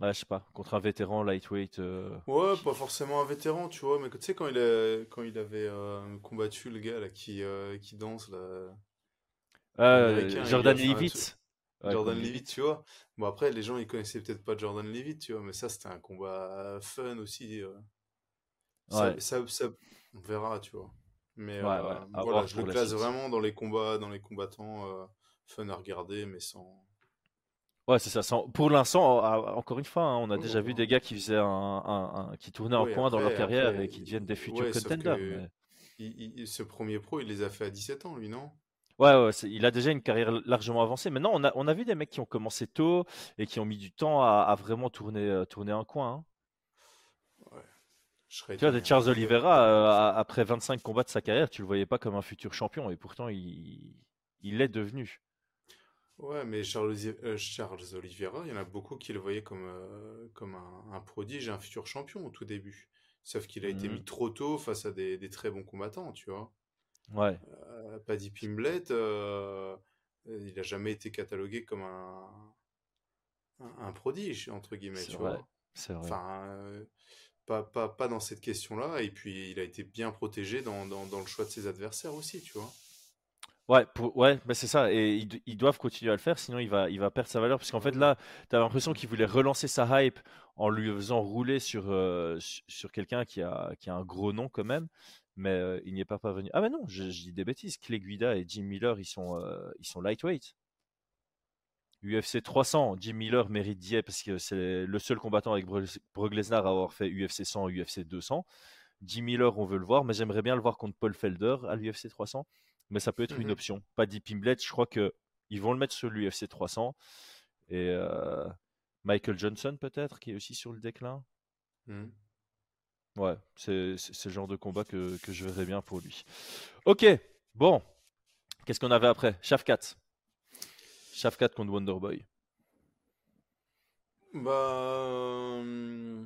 Speaker 1: Ouais, je sais pas, contre un vétéran lightweight. euh,
Speaker 2: Ouais, pas forcément un vétéran, tu vois, mais tu sais, quand il a, quand il avait euh, combattu le gars là, qui, euh, qui danse, là,
Speaker 1: Jordan. Leavitt. Ouais,
Speaker 2: Jordan
Speaker 1: contre
Speaker 2: Leavitt, tu vois. Bon, après, les gens, ils connaissaient peut-être pas Jordan Leavitt, tu vois, mais ça, c'était un combat fun aussi. Ça,
Speaker 1: Ouais,
Speaker 2: ça, ça- on verra, tu vois. Mais
Speaker 1: ouais, ouais.
Speaker 2: euh, voilà, je le classe vraiment dans les combats, dans les combattants euh, fun à regarder, mais sans.
Speaker 1: Ouais, c'est ça. sans- Pour l'instant, en- encore une fois, hein, on a déjà vu des gars qui faisaient un, un- un- qui tournaient en
Speaker 2: Oui,
Speaker 1: coin dans leur carrière
Speaker 2: après,
Speaker 1: et qui deviennent des futurs
Speaker 2: ouais,
Speaker 1: contenders.
Speaker 2: que
Speaker 1: mais-
Speaker 2: il- il- ce premier pro, il les a fait à 17 ans, lui, non?
Speaker 1: Ouais, ouais, il a déjà une carrière largement avancée. Maintenant, on a, on a vu des mecs qui ont commencé tôt et qui ont mis du temps à, à vraiment tourner, euh, tourner un coin. hein. Tu vois, Charles
Speaker 2: hein.
Speaker 1: Oliveira, euh, après 25 combats de sa carrière, tu le voyais pas comme un futur champion et pourtant il il l'est devenu.
Speaker 2: Ouais, mais Charles, euh, Charles Oliveira, il y en a beaucoup qui le voyaient comme, euh, comme un, un prodige et un futur champion au tout début. Sauf qu'il a été
Speaker 1: Mhm.
Speaker 2: mis trop tôt face à des, des très bons combattants, tu vois.
Speaker 1: Ouais,
Speaker 2: Euh, Paddy Pimblett, euh, il a jamais été catalogué comme un, un, un prodige, entre guillemets, tu
Speaker 1: vrai,
Speaker 2: vois.
Speaker 1: c'est vrai.
Speaker 2: Enfin, euh, pas, dans cette question-là. Et puis, il a été bien protégé dans, le choix de ses adversaires aussi, tu vois.
Speaker 1: Ouais, ouais, bah c'est ça. Et ils, do- ils doivent continuer à le faire, sinon il va, il va perdre sa valeur. Parce qu'en fait, là, tu as l'impression qu'il voulait relancer sa hype en lui faisant rouler sur, euh, su- sur quelqu'un qui a, qui a un gros nom quand même. Mais euh, il n'y est pas parvenu. Ah, mais non, je, je dis des bêtises. Clay Guida et Jim Miller, ils sont, euh, ils sont lightweight. UFC 300, Jim Miller mérite d'y être parce que c'est le seul combattant avec Brock Lesnar à avoir fait UFC 100 et UFC 200. Jim Miller, on veut le voir, mais j'aimerais bien le voir contre Paul Felder à l'UFC 300. Mais ça peut être une
Speaker 2: Mhm.
Speaker 1: option. Paddy Pimblett, je crois que ils vont le mettre sur l'UFC 300. Et euh, Michael Johnson, peut-être, qui est aussi sur le déclin.
Speaker 2: Mhm.
Speaker 1: Ouais, c'est le genre de combat que, que je verrais bien pour lui. Ok, bon. Qu'est-ce qu'on avait après? Shafkat. Shafkat contre Wonderboy.
Speaker 2: Bah, euh,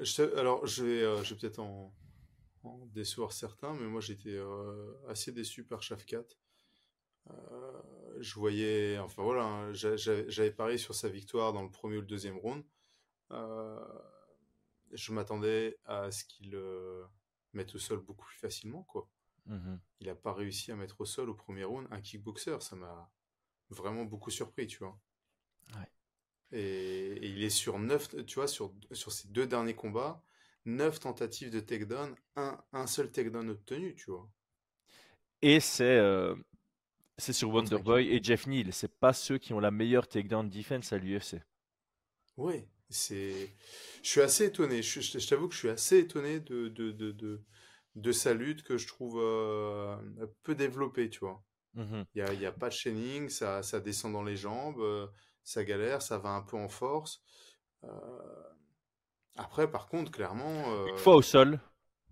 Speaker 2: je alors je vais, euh, je vais peut-être en, en décevoir certains, mais moi j'étais euh, assez déçu par Shafkat. Euh, je voyais, enfin voilà, hein, j'a- j'a- j'avais parié sur sa victoire dans le premier ou le deuxième round. Je m'attendais à ce qu'il mette au sol beaucoup plus facilement, quoi.
Speaker 1: Mhm.
Speaker 2: Il n'a pas réussi à mettre au sol au premier round un kickboxer, ça m'a vraiment beaucoup surpris, tu vois.
Speaker 1: Ouais.
Speaker 2: Et, et il est sur neuf, tu vois, sur, sur ses deux derniers combats, neuf tentatives de takedown, un, un seul takedown obtenu, tu vois.
Speaker 1: Et c'est euh, c'est sur Wonderboy et Jeff Neal. C'est pas ceux qui ont la meilleure takedown defense à l'UFC.
Speaker 2: Oui, c'est. Je suis assez étonné. Je, je- je t'avoue que je suis assez étonné de, de, de, de, de sa lutte que je trouve euh, peu développée, tu vois.
Speaker 1: Mhm.
Speaker 2: Il n'y a, y a pas de chaining, ça, ça descend dans les jambes, euh, ça galère, ça va un peu en force. Euh, Après, par contre, clairement,
Speaker 1: Une
Speaker 2: euh,
Speaker 1: fois au sol,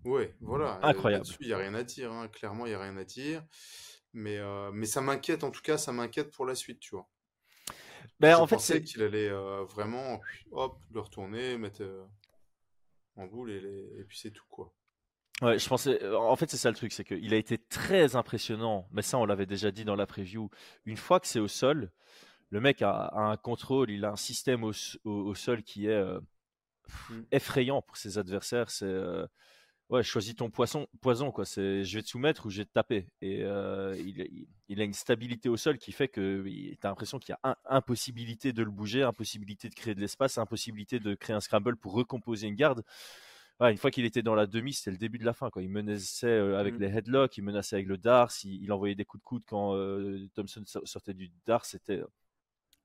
Speaker 2: ouais, voilà,
Speaker 1: incroyable.
Speaker 2: là-dessus, il n'y a rien à dire, hein. Clairement, il n'y a rien à dire. Mais, mais ça m'inquiète, en tout cas, ça m'inquiète pour la suite, tu vois.
Speaker 1: Ben,
Speaker 2: Je
Speaker 1: en fait,
Speaker 2: pensais
Speaker 1: c'est
Speaker 2: qu'il allait vraiment, hop, le retourner, mettre en boule et, les- et puis c'est tout, quoi.
Speaker 1: Ouais, je pensais. euh, En fait, c'est ça le truc, c'est qu'il a été très impressionnant. Mais ça, on l'avait déjà dit dans la preview. Une fois que c'est au sol, le mec a, a un contrôle, il a un système au, s- au- au sol qui est euh,
Speaker 2: Mm.
Speaker 1: effrayant pour ses adversaires. C'est euh, ouais, choisis ton poisson, poison quoi. C'est je vais te soumettre ou je vais te taper. Et euh, il, il- il a une stabilité au sol qui fait que tu as l'impression qu'il y a un- impossibilité de le bouger, impossibilité de créer de l'espace, impossibilité de créer un scramble pour recomposer une garde. Ouais, une fois qu'il était dans la demi, c'était le début de la fin. Quoi. Il menaçait euh, avec
Speaker 2: Mm.
Speaker 1: les headlocks, il menaçait avec le dars, il, il envoyait des coups de coude quand euh, Thompson so- sortait du dars. C'était,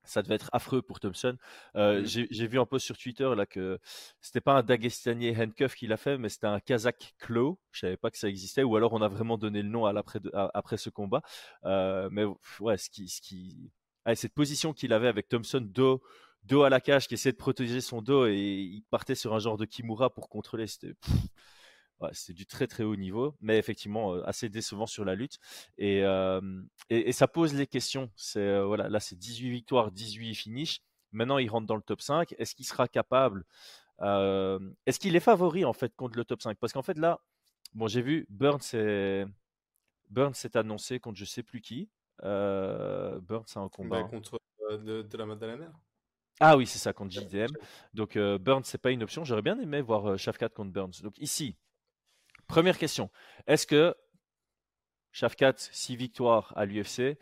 Speaker 1: ça devait être affreux pour Thompson. Euh,
Speaker 2: Mm.
Speaker 1: j'ai, vu un post sur Twitter là que c'était pas un Dagestanier handcuff qu'il a fait, mais c'était un Kazakh claw. Je savais pas que ça existait, ou alors on a vraiment donné le nom à l'après après ce combat. Euh, mais ouais, ce qui, ce qui, ouais, cette position qu'il avait avec Thompson dos dos à la cage, qui essayait de protéger son dos et il partait sur un genre de Kimura pour contrôler. C'était ouais, du très très haut niveau, mais effectivement euh, assez décevant sur la lutte. Et, euh, et, et ça pose les questions. C'est euh, voilà, là c'est 18 victoires, 18 finishes. Maintenant il rentre dans le top 5. Est-ce qu'il sera capable euh, Est-ce qu'il est favori en fait contre le top 5 Parce qu'en fait là, bon j'ai vu Burns s'est Burns annoncé contre je sais plus qui. Euh, Burns c'est un combat.
Speaker 2: Bah,
Speaker 1: hein.
Speaker 2: contre de, de la Madalena.
Speaker 1: Ah oui, c'est ça, contre JDM. Donc euh, Burns, c'est pas une option. J'aurais bien aimé voir euh, Shafkat contre Burns. Donc ici, première question. Est-ce que Shafkat, 6 victoires à l'UFC,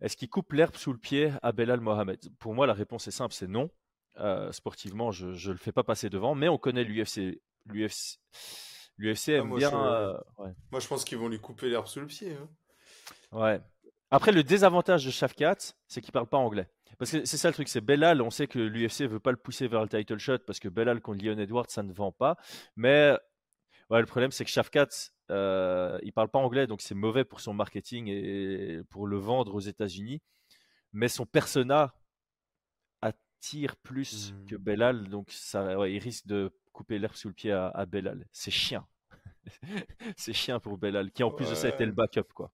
Speaker 1: est-ce qu'il coupe l'herbe sous le pied à Belal Mohamed? Pour moi, la réponse est simple, c'est non. Euh, sportivement, je ne le fais pas passer devant, mais on connaît l'UFC. L'UFC, l'UFC aime
Speaker 2: moi,
Speaker 1: bien.
Speaker 2: je,
Speaker 1: euh, ouais.
Speaker 2: moi, je pense qu'ils vont lui couper l'herbe sous le pied. hein.
Speaker 1: Ouais. Après, le désavantage de Shafkat, c'est qu'il parle pas anglais. Parce que c'est ça le truc, c'est Belal, on sait que l'UFC veut pas le pousser vers le title shot parce que Belal contre Leon Edwards, ça ne vend pas. Mais ouais, le problème, c'est que Shafkat, euh, il parle pas anglais, donc c'est mauvais pour son marketing et pour le vendre aux États-Unis. Mais son persona attire plus
Speaker 2: Hmm.
Speaker 1: que Belal, donc ça, ouais, il risque de couper l'herbe sous le pied à, à Belal. C'est chien. c'est chien pour Belal, qui en plus de ça était le backup, quoi.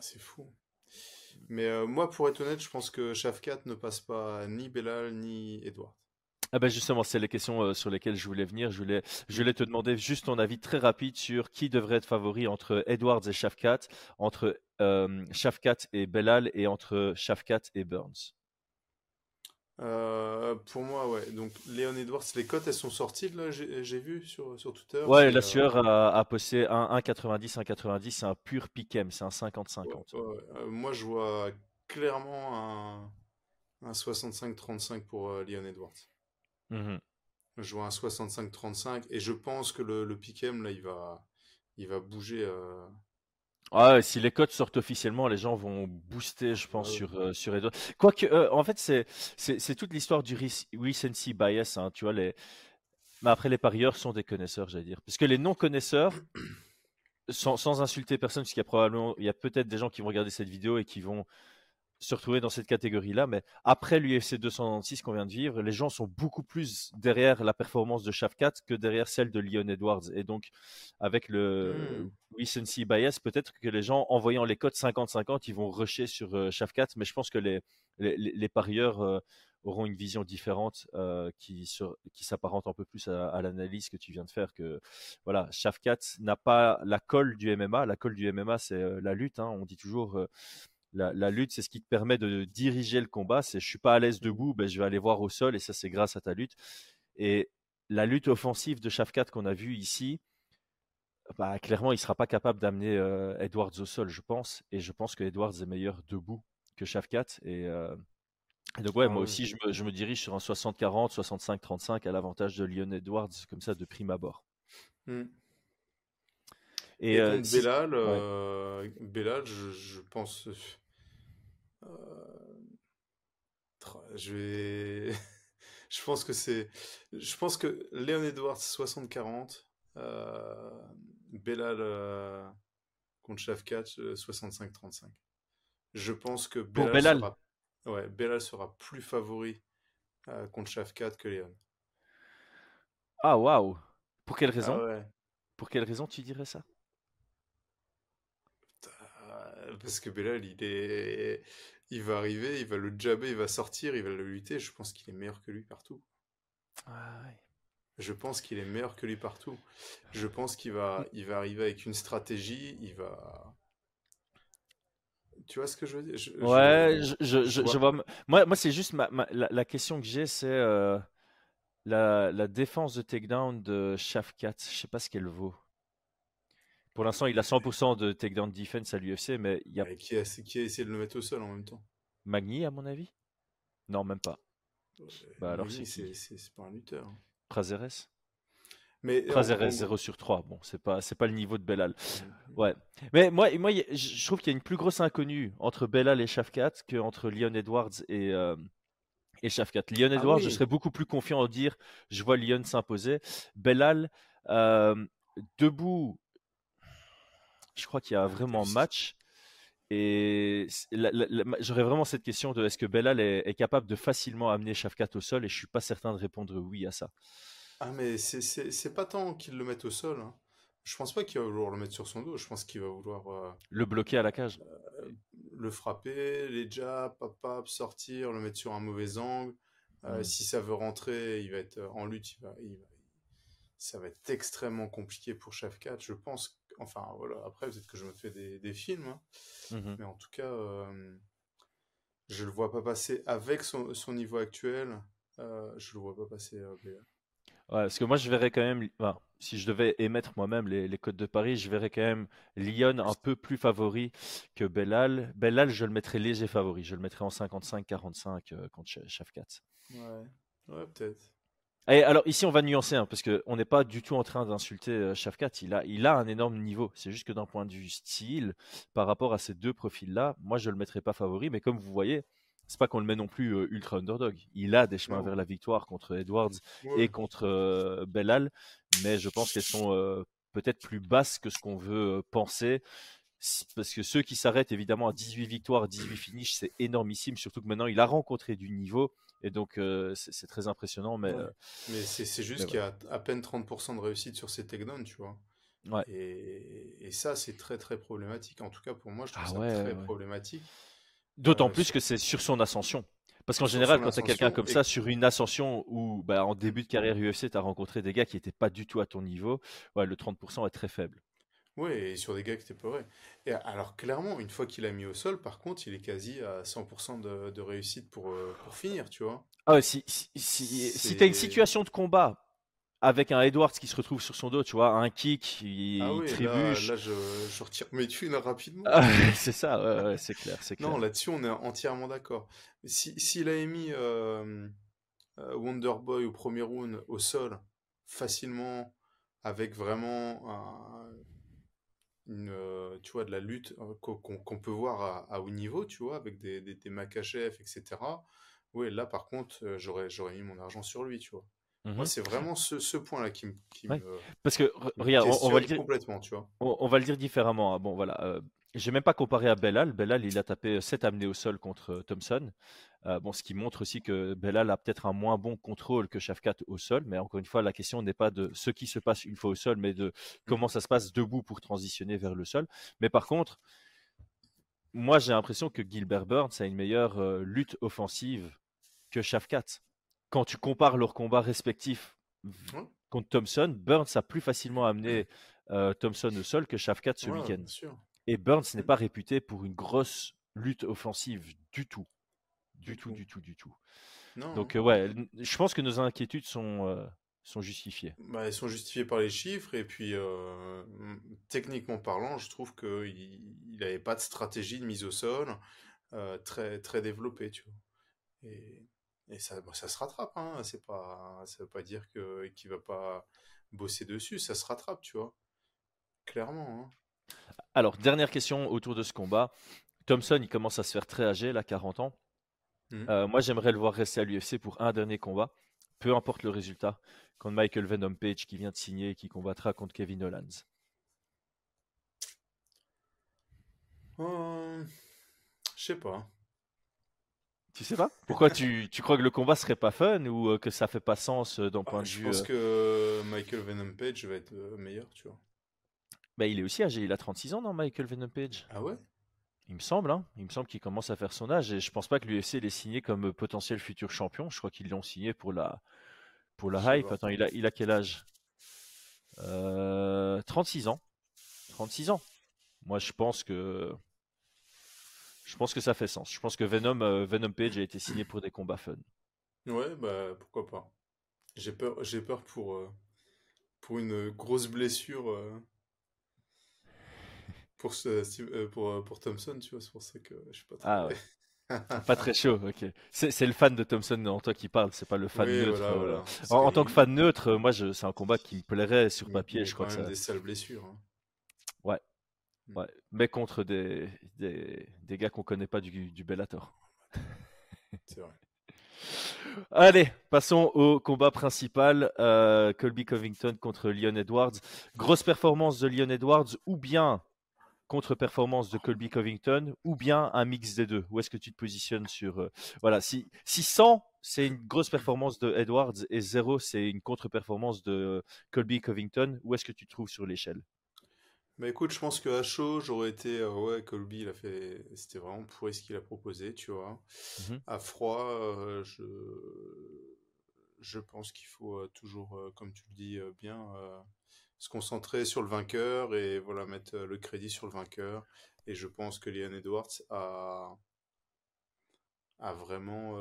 Speaker 2: C'est fou. Mais euh, moi, pour être honnête, je pense que Shafkat ne passe pas ni Belal ni Edward.
Speaker 1: Ah ben justement, c'est les questions euh, sur lesquelles je voulais venir. Je voulais, je voulais te demander juste ton avis très rapide sur qui devrait être favori entre Edwards et Shafkat, entre euh, et Belal et entre Shafkat et Burns.
Speaker 2: Euh, pour moi, ouais. Donc, Léon Edwards, les cotes, elles sont sorties, là, j'ai vu sur, sur Twitter.
Speaker 1: Ouais, la
Speaker 2: euh,
Speaker 1: sueur a, a posté un 1,90, 1,90, c'est un pur piquem, c'est un
Speaker 2: ouais,
Speaker 1: 50-50.
Speaker 2: ouais, ouais. Euh, moi, je vois clairement un, un 65-35 pour euh, Leon Edwards.
Speaker 1: Mhm.
Speaker 2: Je vois un 65-35 et je pense que le, le Pick'em, là, il va, il va bouger.
Speaker 1: Ah ouais, si les cotes sortent officiellement, les gens vont booster, je pense,
Speaker 2: ouais.
Speaker 1: sur, euh, sur Edwards. Quoique, euh, en fait, c'est, toute l'histoire du rec- recency bias, hein, tu vois, les... Mais après, les parieurs sont des connaisseurs, j'allais dire. Parce que les non-connaisseurs, sans, sans insulter personne, parce qu'il y a probablement, il y a peut-être des gens qui vont regarder cette vidéo et qui vont se retrouver dans cette catégorie-là, mais après l'UFC 296 qu'on vient de vivre, les gens sont beaucoup plus derrière la performance de Shafkat que derrière celle de Leon Edwards. Et donc, avec le
Speaker 2: Hmm.
Speaker 1: recency bias, peut-être que les gens, en voyant les codes 50-50, ils vont rusher sur euh, Shafkat, mais je pense que les, les, les parieurs euh, auront une vision différente euh, qui, qui s'apparente un peu plus à, à l'analyse que tu viens de faire. Que voilà, Shafkat n'a pas la colle du MMA. La colle du MMA, c'est euh, la lutte. hein. On dit toujours. Euh, la, la lutte, c'est ce qui te permet de diriger le combat. C'est je suis pas à l'aise debout, ben, je vais aller voir au sol et ça, c'est grâce à ta lutte. Et la lutte offensive de Shafkat qu'on a vue ici, bah, clairement, il sera pas capable d'amener euh, Edwards au sol, je pense. Et je pense que Edwards est meilleur debout que Shafkat. Et, euh, et donc, ouais,
Speaker 2: Ah
Speaker 1: moi
Speaker 2: oui.
Speaker 1: aussi, je me, je me dirige sur un 60-40, 65-35 à l'avantage de Leon Edwards, comme ça, de prime abord.
Speaker 2: Hmm.
Speaker 1: Et,
Speaker 2: Et
Speaker 1: euh,
Speaker 2: euh, Belal, je, je pense. Euh, je vais. je pense que c'est. Je pense que Léon Edwards 60-40, euh, Belal euh, contre Shafkat euh, 65-35. Je pense que Belal
Speaker 1: Belal.
Speaker 2: sera, ouais, Belal sera plus favori euh, contre Shafkat que Léon.
Speaker 1: Ah, waouh! Pour quelle
Speaker 2: Ah
Speaker 1: raison?
Speaker 2: ouais.
Speaker 1: Pour quelle raison tu dirais ça?
Speaker 2: Euh, Parce que Belal, il est, il va arriver, il va le jabber, il va sortir, il va le lutter. Je pense qu'il est meilleur que lui partout.
Speaker 1: Ah, ouais.
Speaker 2: Je pense qu'il est meilleur que lui partout. Je pense qu'il va, il va arriver avec une stratégie. Il va. Tu vois ce que je veux dire? Je, je-
Speaker 1: Ouais, je, je,
Speaker 2: je
Speaker 1: je,
Speaker 2: vois-
Speaker 1: je vois. Moi, moi c'est juste ma, ma- la, la question que j'ai, c'est euh, la, la défense de takedown de Shafkat. Je sais pas ce qu'elle vaut. Pour l'instant, il a 100% de takedown defense à l'UFC, mais il y a
Speaker 2: Et qui a, qui a essayé de le mettre au sol en même temps?
Speaker 1: Magny, à mon avis? Non, même pas. Bah alors, c'est
Speaker 2: c'est, pas un lutteur. hein.
Speaker 1: Prazeres?
Speaker 2: Mais
Speaker 1: Prazeres,
Speaker 2: en-
Speaker 1: 0 sur 3. Bon, c'est pas, c'est pas le niveau de Belal. Ouais. Mais moi, moi je trouve qu'il y a une plus grosse inconnue entre Belal et Shafkat qu'entre Leon Edwards et, euh, et Shafkat. Leon
Speaker 2: Ah
Speaker 1: Edwards, je
Speaker 2: oui.
Speaker 1: serais beaucoup plus confiant en dire je vois Leon s'imposer. Belal, euh, debout, je crois qu'il y a vraiment
Speaker 2: plus.
Speaker 1: match. Et j'aurais vraiment cette question de est-ce que Belal est, est capable de facilement amener Shafkat au sol et je suis pas certain de répondre oui à ça.
Speaker 2: Ah, mais c'est, pas tant qu'il le mette au sol. hein. Je pense pas qu'il va vouloir le mettre sur son dos. Je pense qu'il va vouloir euh,
Speaker 1: Le bloquer à la cage.
Speaker 2: le frapper, les jabs, pap, pap, sortir, le mettre sur un mauvais angle. Euh,
Speaker 1: Mm.
Speaker 2: Si ça veut rentrer, il va être euh, en lutte. Il va, il va- ça va être extrêmement compliqué pour Shafkat. Je pense. Enfin, voilà. Après, peut-être que je me fais des, des films. hein.
Speaker 1: Mhm.
Speaker 2: Mais en tout cas, euh, je le vois pas passer avec son, son niveau actuel. euh, je le vois pas passer. euh, Belal.
Speaker 1: Ouais, parce que moi, je verrais quand même, enfin, si je devais émettre moi-même les, les codes de Paris, je verrais quand même Lyon un peu plus favori que Bellal. Bellal, je le mettrais léger favori. Je le mettrais en 55-45 euh, contre Ch- Shafkat.
Speaker 2: Ouais, ouais, peut-être.
Speaker 1: Et alors, ici, on va nuancer, hein, parce qu'on n'est pas du tout en train d'insulter euh, Shafkat. Il a, il a un énorme niveau. C'est juste que d'un point de vue style, par rapport à ces deux profils-là, moi, je le mettrais pas favori. Mais comme vous voyez, c'est pas qu'on le met non plus euh, ultra underdog. Il a des chemins
Speaker 2: Non.
Speaker 1: vers la victoire contre Edwards
Speaker 2: Ouais.
Speaker 1: et contre euh, Bellal, mais je pense qu'elles sont euh, peut-être plus basses que ce qu'on veut penser. Parce que ceux qui s'arrêtent évidemment à 18 victoires, 18 finishes, c'est énormissime, surtout que maintenant il a rencontré du niveau, et donc euh, c'est très impressionnant. Mais
Speaker 2: Ouais.
Speaker 1: euh,
Speaker 2: Mais c'est juste qu'il y a à peine 30% de réussite sur ses takedowns, tu vois.
Speaker 1: ouais.
Speaker 2: Et, et ça, c'est très très problématique. En tout cas, pour moi, je trouve
Speaker 1: Ah
Speaker 2: ça très problématique.
Speaker 1: D'autant
Speaker 2: Euh,
Speaker 1: plus
Speaker 2: sur,
Speaker 1: que c'est sur son ascension. Parce qu'en général, quand tu as quelqu'un comme
Speaker 2: Et
Speaker 1: ça, sur une ascension où bah, en début de carrière UFC, tu as rencontré des gars qui n'étaient pas du tout à ton niveau, ouais, le 30% est très faible.
Speaker 2: Ouais, et sur des gars qui étaient pas vrais. Et alors, clairement, une fois qu'il a mis au sol, par contre, il est quasi à 100% de, de réussite pour, euh, pour finir, tu vois.
Speaker 1: Ah si, si, si, si tu as une situation de combat avec un Edwards qui se retrouve sur son dos, tu vois, un kick, il,
Speaker 2: Ah oui, là,
Speaker 1: trébuche.
Speaker 2: là je, je retire mes thunes rapidement.
Speaker 1: Ah, c'est ça, ouais, ouais, c'est clair, c'est
Speaker 2: Non,
Speaker 1: clair.
Speaker 2: là-dessus, on est entièrement d'accord. Si, s'il avait mis euh, euh, Wonderboy au premier round au sol, facilement, avec vraiment un- une, euh, tu vois, de la lutte euh, qu'on peut voir à, à haut niveau, tu vois, avec des, des, des Makachev, etc. Oui, là, par contre, euh, j'aurais, mis mon argent sur lui, tu vois. Moi,
Speaker 1: Mhm.
Speaker 2: c'est vraiment ce, ce point-là qui me, qui
Speaker 1: Ouais.
Speaker 2: me,
Speaker 1: Parce que, regarde, on, on va le dire,
Speaker 2: complètement, tu vois.
Speaker 1: on, on va le dire différemment. hein. Bon, voilà. Euh, j'ai même pas comparé à Bellal. Bellal, il a tapé 7 amenés au sol contre euh, Thompson. Euh, bon, ce qui montre aussi que Bellal a peut-être un moins bon contrôle que Shafkat au sol. Mais encore une fois, la question n'est pas de ce qui se passe une fois au sol, mais de comment
Speaker 2: Mhm.
Speaker 1: ça se passe debout pour transitionner vers le sol. Mais par contre, moi, j'ai l'impression que Gilbert Burns a une meilleure euh, lutte offensive que Shafkat. Quand tu compares leurs combats respectifs
Speaker 2: Ouais,
Speaker 1: contre Thompson, Burns a plus facilement amené euh, Thompson au sol que Shafkat ce
Speaker 2: ouais,
Speaker 1: week-end. Et Burns n'est
Speaker 2: Mm.
Speaker 1: pas réputé pour une grosse lutte offensive du tout. Du
Speaker 2: Du
Speaker 1: tout,
Speaker 2: tout.
Speaker 1: du tout, du tout.
Speaker 2: Non,
Speaker 1: Donc, euh, ouais, je pense que nos inquiétudes sont, euh, sont justifiées.
Speaker 2: Bah, elles sont justifiées par les chiffres et puis euh, techniquement parlant, je trouve qu'il il avait pas de stratégie de mise au sol euh, très très développée, tu vois. Et, et ça, bah, ça se rattrape, hein. C'est pas, ça veut pas dire qu'il va pas bosser dessus, ça se rattrape, tu vois. Clairement, hein.
Speaker 1: Alors, dernière question autour de ce combat. Thompson, il commence à se faire très âgé, là, 40 ans.
Speaker 2: Mhm.
Speaker 1: Euh, moi, j'aimerais le voir rester à l'UFC pour un dernier combat, peu importe le résultat, contre Michael Venom Page qui vient de signer et qui combattra contre Kevin Hollands.
Speaker 2: Euh, je sais pas.
Speaker 1: Tu sais pas? Pourquoi tu, tu crois que le combat serait pas fun ou euh, que ça fait pas sens euh, d'un
Speaker 2: Ah,
Speaker 1: point de
Speaker 2: je
Speaker 1: vue
Speaker 2: pense
Speaker 1: euh,
Speaker 2: que Michael Venom Page va être meilleur, tu vois.
Speaker 1: Bah, il est aussi âgé, il a 36 ans, non, Michael Venom Page?
Speaker 2: Ah ouais?
Speaker 1: Il me semble, hein. Il me semble qu'il commence à faire son âge et je pense pas que l'UFC l'ait signé comme euh, potentiel futur champion. Je crois qu'ils l'ont signé pour la, pour la hype. Attends, il a, il a quel âge? Euh, 36 ans. 36 ans. Moi, je pense que je pense que ça fait sens. Je pense que Venom, euh, Venom Page a été signé pour des combats fun.
Speaker 2: Ouais, bah pourquoi pas. J'ai peur, j'ai peur pour, euh, pour une grosse blessure euh, pour, ce, euh, pour, euh, pour Thompson, tu vois, c'est pour ça que je suis pas très...
Speaker 1: Ah ouais. Pas très chaud, ok. C'est c'est le fan de Thompson en toi qui parle, c'est pas le fan
Speaker 2: Oui,
Speaker 1: neutre.
Speaker 2: voilà, voilà. Parce
Speaker 1: En, en tant que fan neutre, moi, je- c'est un combat qui me plairait sur papier. Je crois
Speaker 2: quand
Speaker 1: que
Speaker 2: même
Speaker 1: ça.
Speaker 2: des sales blessures. hein.
Speaker 1: Ouais,
Speaker 2: Mm.
Speaker 1: ouais. Mais contre des, des, des gars qu'on connaît pas du, du Bellator.
Speaker 2: C'est vrai.
Speaker 1: Allez, passons au combat principal. euh, Colby Covington contre Leon Edwards. Grosse performance de Leon Edwards ou bien contre-performance de Colby Covington ou bien un mix des deux? Où est-ce que tu te positionnes sur... euh, voilà, si, si 100, c'est une grosse performance de Edwards et 0, c'est une contre-performance de Colby Covington, où est-ce que tu te trouves sur l'échelle?
Speaker 2: Bah écoute, je pense que à chaud, j'aurais été... euh, ouais, Colby, il a fait... C'était vraiment pourri ce qu'il a proposé, tu vois.
Speaker 1: Mhm.
Speaker 2: À froid, euh, je... Je pense qu'il faut toujours, comme tu le dis bien, se concentrer sur le vainqueur et voilà, mettre euh, le crédit sur le vainqueur. Et je pense que Leon Edwards a, a vraiment,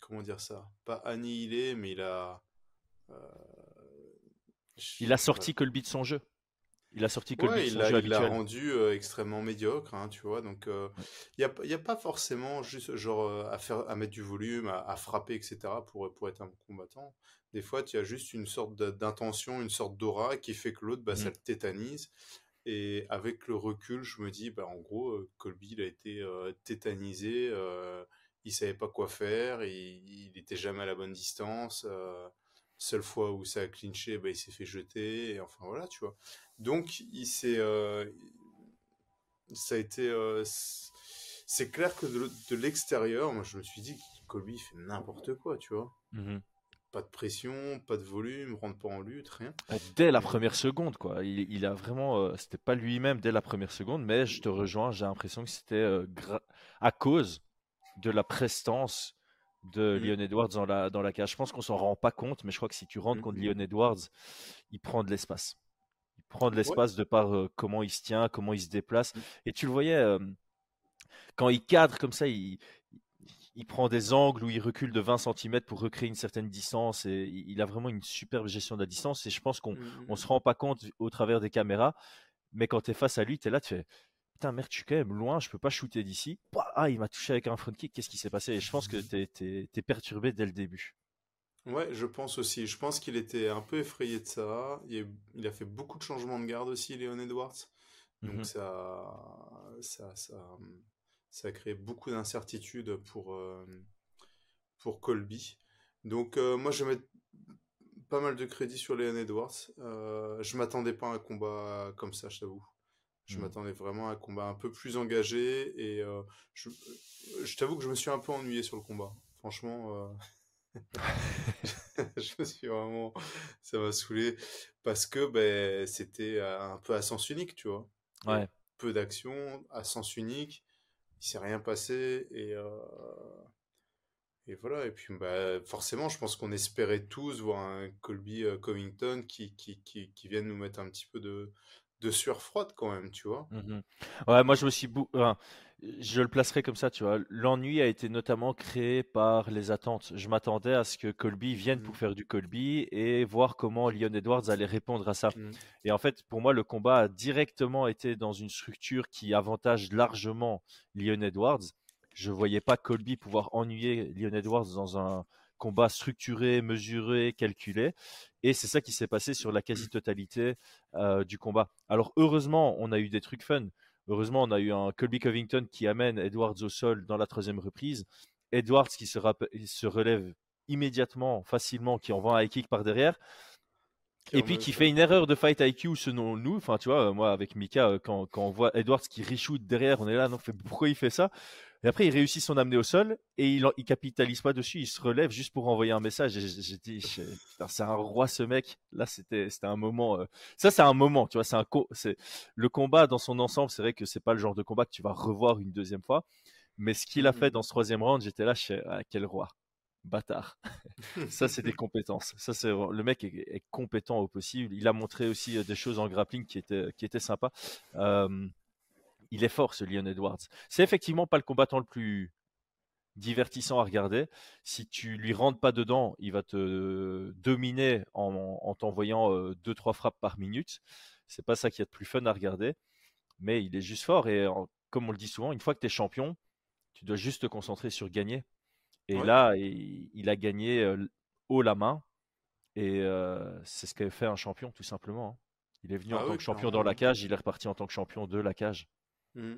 Speaker 2: comment dire ça, pas annihilé, mais il a,
Speaker 1: il a sorti Colby de son jeu. Il a sorti son
Speaker 2: il Il l'a rendu extrêmement médiocre, hein, tu vois. Donc, il n'y a, pas forcément juste genre à, faire, à mettre du volume, à, frapper, etc. pour, pour être un combattant. Des fois, tu as juste une sorte d'intention, une sorte d'aura qui fait que l'autre, bah, ça mmh. le tétanise. Et avec le recul, je me dis, bah, en gros, Colby, il a été tétanisé, il savait pas quoi faire, il n'était jamais à la bonne distance. Seule fois où ça a clinché, bah, il s'est fait jeter, et enfin voilà, tu vois. Donc, il s'est. ça a été. c'est clair que de, l'extérieur, moi, je me suis dit que Colby fait n'importe quoi, tu vois. Mmh pas de pression, pas de volume, rentre pas en lutte, rien.
Speaker 1: Dès la première seconde, quoi. Il, a vraiment, euh, c'était pas lui-même dès la première seconde, mais je te rejoins. J'ai l'impression que c'était euh, à cause de la prestance de mmh. Leon Edwards dans la, dans la cage. Je pense qu'on s'en rend pas compte, mais je crois que si tu rentres mmh, contre Leon Edwards, il prend de l'espace. Il prend de l'espace de par euh, comment il se tient, comment il se déplace. Et tu le voyais quand il cadre comme ça, il, il prend des angles où il recule de 20 cm pour recréer une certaine distance et il a vraiment une superbe gestion de la distance et je pense qu'on ne mmh, se rend pas compte au travers des caméras mais quand tu es face à lui tu es là tu fais putain merde je suis quand même loin je peux pas shooter d'ici ah il m'a touché avec un front kick qu'est-ce qui s'est passé? Et je pense que tu es, perturbé dès le début
Speaker 2: Ouais, je pense aussi. Je pense qu'il était un peu effrayé de ça. Il a, fait beaucoup de changements de garde aussi, Léon Edwards. Donc mmh ça, ça, ça, ça a créé beaucoup d'incertitudes pour, euh, pour Colby. Donc euh, moi je mets pas mal de crédit sur Leon Edwards. Euh, je m'attendais pas à un combat comme ça, je t'avoue. Je hmm. m'attendais vraiment à un combat un peu plus engagé et euh, je, je t'avoue que je me suis un peu ennuyé sur le combat. Franchement, je me suis vraiment, ça m'a saoulé parce que ben, c'était un peu à sens unique, tu vois.
Speaker 1: Ouais.
Speaker 2: Peu d'action, à sens unique il s'est rien passé et euh, et voilà et puis bah, forcément je pense qu'on espérait tous voir un Colby euh, Covington qui, qui, qui, qui vienne nous mettre un petit peu de de sueur froide quand même tu vois
Speaker 1: mmh ouais moi je me suis je le placerai comme ça, tu vois. L'ennui a été notamment créé par les attentes. Je m'attendais à ce que Colby vienne pour mmh. faire du Colby et voir comment Leon Edwards allait répondre à ça. Mmh. Et en fait, pour moi, le combat a directement été dans une structure qui avantage largement Leon Edwards. Je ne voyais pas Colby pouvoir ennuyer Leon Edwards dans un combat structuré, mesuré, calculé. Et c'est ça qui s'est passé sur la mmh. quasi-totalité euh, du combat. Alors heureusement, on a eu des trucs fun. Heureusement, on a eu un Colby Covington qui amène Edwards au sol dans la troisième reprise. Edwards qui se, se relève immédiatement, facilement, qui envoie un high kick par derrière. et puis qui fait une erreur de fight IQ selon nous. Enfin, tu vois, moi avec Mika, euh, quand, quand on voit Edwards qui reshoot derrière, on est là, non, pourquoi il fait ça? Et après, il réussit son amener au sol et il, il capitalise pas dessus. Il se relève juste pour envoyer un message. j'ai dit, c'est un roi ce mec. Là, c'était, c'était un moment. Euh, ça, c'est un moment. Tu vois, c'est un c'est le combat dans son ensemble. C'est vrai que c'est pas le genre de combat que tu vas revoir une deuxième fois. Mais ce qu'il a fait mmh. dans ce troisième round, j'étais là, je ah, quel roi, bâtard. ça, c'est des compétences. Ça, c'est le mec est, compétent au possible. Il a montré aussi euh, des choses en grappling qui étaient qui étaient sympas. Euh, il est fort ce Leon Edwards. C'est effectivement pas le combattant le plus divertissant à regarder. Si tu lui rentres pas dedans, il va te dominer en, t'envoyant euh, deux trois frappes par minute. C'est pas ça qui est le plus fun à regarder, mais il est juste fort et comme on le dit souvent, une fois que tu es champion, tu dois juste te concentrer sur gagner. Et là, il, a gagné euh, haut la main et euh, c'est ce qu'a fait un champion tout simplement. Hein. Il est venu en ah tant que champion dans la cage, il est reparti en tant que champion de la cage. Mmh.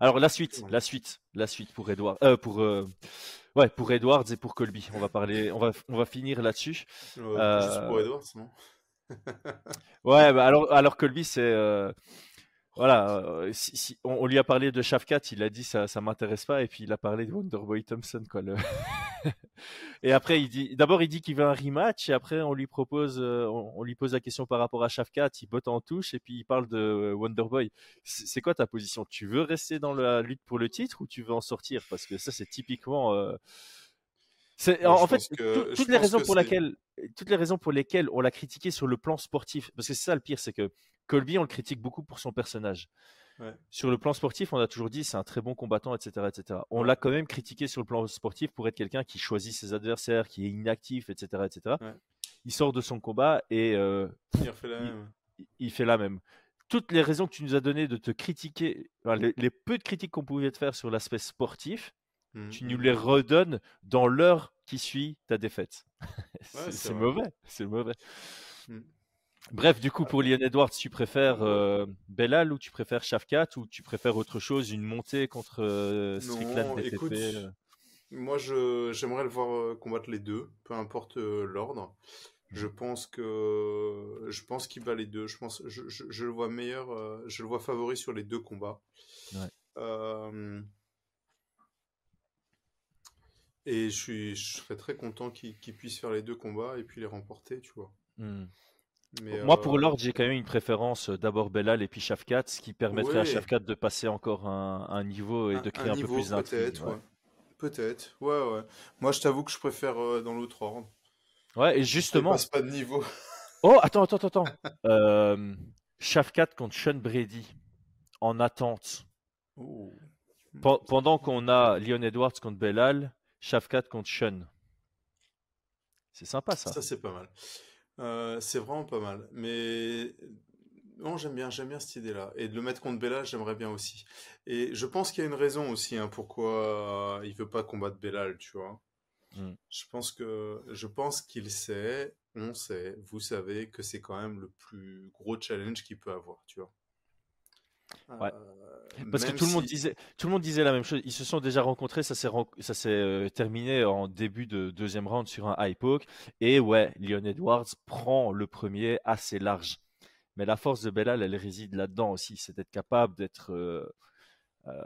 Speaker 1: Alors la suite, la suite, la suite pour Edward, euh, pour euh, ouais pour Edwards et pour Colby. On va parler, on va on va finir là-dessus.
Speaker 2: juste pour Edwards, non?
Speaker 1: Ouais, bah, alors alors Colby c'est voilà, euh, si, on, lui a parlé de Shafkat, il a dit ça, ça m'intéresse pas, et puis il a parlé de Wonderboy Thompson, quoi. et après, il dit, d'abord, il dit qu'il veut un rematch, et après, on lui propose, euh, on, lui pose la question par rapport à Shafkat, il botte en touche, et puis il parle de Wonderboy. C'est quoi ta position? Tu veux rester dans la lutte pour le titre ou tu veux en sortir? Parce que ça, c'est typiquement. Euh, C'est en, fait
Speaker 2: que,
Speaker 1: toutes les raisons pour
Speaker 2: c'est.
Speaker 1: laquelle toutes les raisons pour lesquelles on l'a critiqué sur le plan sportif, parce que c'est ça le pire, c'est que Colby on le critique beaucoup pour son personnage.
Speaker 2: Ouais,
Speaker 1: Sur le plan sportif, on a toujours dit c'est un très bon combattant, etc., etc. On
Speaker 2: ouais,
Speaker 1: l'a quand même critiqué sur le plan sportif pour être quelqu'un qui choisit ses adversaires, qui est inactif, etc., etc.
Speaker 2: ouais.
Speaker 1: Il sort de son combat et euh,
Speaker 2: Il refait la
Speaker 1: il,
Speaker 2: même.
Speaker 1: il fait la même. Toutes les raisons que tu nous as données de te critiquer, enfin, les, les peu de critiques qu'on pouvait te faire sur l'aspect sportif,
Speaker 2: Mhm,
Speaker 1: tu nous les redonnes dans l'heure qui suit ta défaite.
Speaker 2: Ouais,
Speaker 1: C'est mauvais, c'est mauvais.
Speaker 2: Mhm.
Speaker 1: Bref, du coup,
Speaker 2: Ah,
Speaker 1: pour Leon Edwards, tu préfères euh, Belal ou tu préfères Shafkat ou tu préfères autre chose, une montée contre euh, Strickland
Speaker 2: Non,
Speaker 1: DTP
Speaker 2: écoute,
Speaker 1: euh,
Speaker 2: moi je j'aimerais le voir euh, combattre les deux, peu importe euh, l'ordre. Je
Speaker 1: Mhm.
Speaker 2: pense que je pense qu'il bat les deux. Je pense je, je, je le vois meilleur, je le vois favori sur les deux combats.
Speaker 1: Ouais.
Speaker 2: Et je suis je serais très content qu'il qu'il puisse faire les deux combats et puis les remporter, tu vois.
Speaker 1: hmm.
Speaker 2: Mais
Speaker 1: Moi, pour
Speaker 2: euh,
Speaker 1: l'ordre, j'ai quand même une préférence euh, d'abord Belal et puis Shafkat, ce qui permettrait à
Speaker 2: ouais,
Speaker 1: Shafkat de passer encore un, un niveau et
Speaker 2: un,
Speaker 1: de créer un peu
Speaker 2: niveau
Speaker 1: plus d'intrigue.
Speaker 2: peut-être,
Speaker 1: Ouais.
Speaker 2: ouais. Peut-être, ouais, ouais. Moi je t'avoue que je préfère euh, dans l'autre ordre.
Speaker 1: Ouais, et justement,
Speaker 2: dépasse pas de niveau.
Speaker 1: oh, attends, attends, attends. Euh, Shafkat contre Sean Brady en attente.
Speaker 2: Oh.
Speaker 1: Pen- Pendant qu'on a Leon Edwards contre Belal, Shafkat contre Sean. C'est sympa ça.
Speaker 2: Ça, c'est pas mal. Euh, c'est vraiment pas mal. Mais non, j'aime bien, j'aime bien cette idée-là. Et de le mettre contre Bellal, j'aimerais bien aussi. Et je pense qu'il y a une raison aussi hein, pourquoi il veut pas combattre Bellal, tu vois.
Speaker 1: Hmm.
Speaker 2: Je pense que, je pense qu'il sait, on sait, vous savez que c'est quand même le plus gros challenge qu'il peut avoir, tu vois.
Speaker 1: Ouais.
Speaker 2: Euh,
Speaker 1: Parce que tout le monde disait, tout le monde disait la même chose. Ils se sont déjà rencontrés, ça s'est ren- ça s'est euh, terminé en début de deuxième round sur un high poke. Et ouais, Leon Edwards prend le premier assez large. Mais la force de Belal, elle réside là-dedans aussi, c'est d'être capable d'être, euh, euh,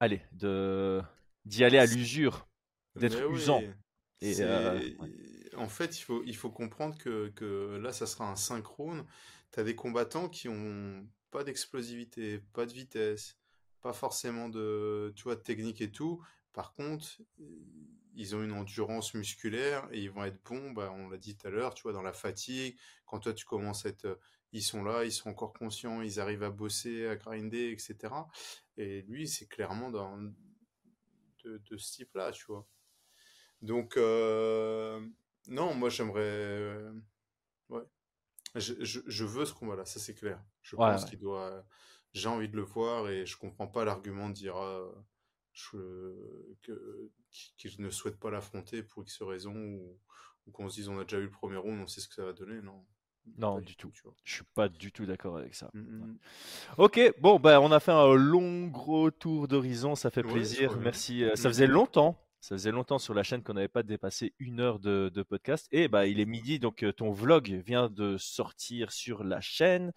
Speaker 1: allez, de d'y aller à l'usure, d'être
Speaker 2: mais
Speaker 1: usant. Et ouais.
Speaker 2: en fait, il faut, il faut comprendre que, que là, ça sera un synchrone. Tu as des combattants qui ont pas d'explosivité, pas de vitesse, pas forcément de, tu vois, de technique et tout. Par contre, ils ont une endurance musculaire et ils vont être bons, bah, on l'a dit tout à l'heure, tu vois, dans la fatigue. Quand toi, tu commences à être, ils sont là, ils sont encore conscients, ils arrivent à bosser, à grinder, etc. Et lui, c'est clairement dans, de, ce type-là, tu vois. Donc, euh, non, moi j'aimerais. Je, je, je veux ce combat-là, ça c'est clair. Je
Speaker 1: Ouais,
Speaker 2: pense
Speaker 1: ouais.
Speaker 2: qu'il doit. J'ai envie de le voir et je comprends pas l'argument de dire ah, je, que, qu'il ne souhaite pas l'affronter pour X raison ou, ou qu'on se dise on a déjà eu le premier round, on sait ce que ça va donner. Non,
Speaker 1: Non, du tout. Je suis pas du tout d'accord avec ça.
Speaker 2: Mm,
Speaker 1: Ouais.
Speaker 2: mm.
Speaker 1: Ok, bon, ben, on a fait un long, gros tour d'horizon, ça fait plaisir. Merci. euh, Ça
Speaker 2: Mm,
Speaker 1: faisait
Speaker 2: mm.
Speaker 1: longtemps, ça faisait longtemps sur la chaîne qu'on n'avait pas dépassé une heure de, de podcast. Et bah, il est midi, donc euh, ton vlog vient de sortir sur la chaîne.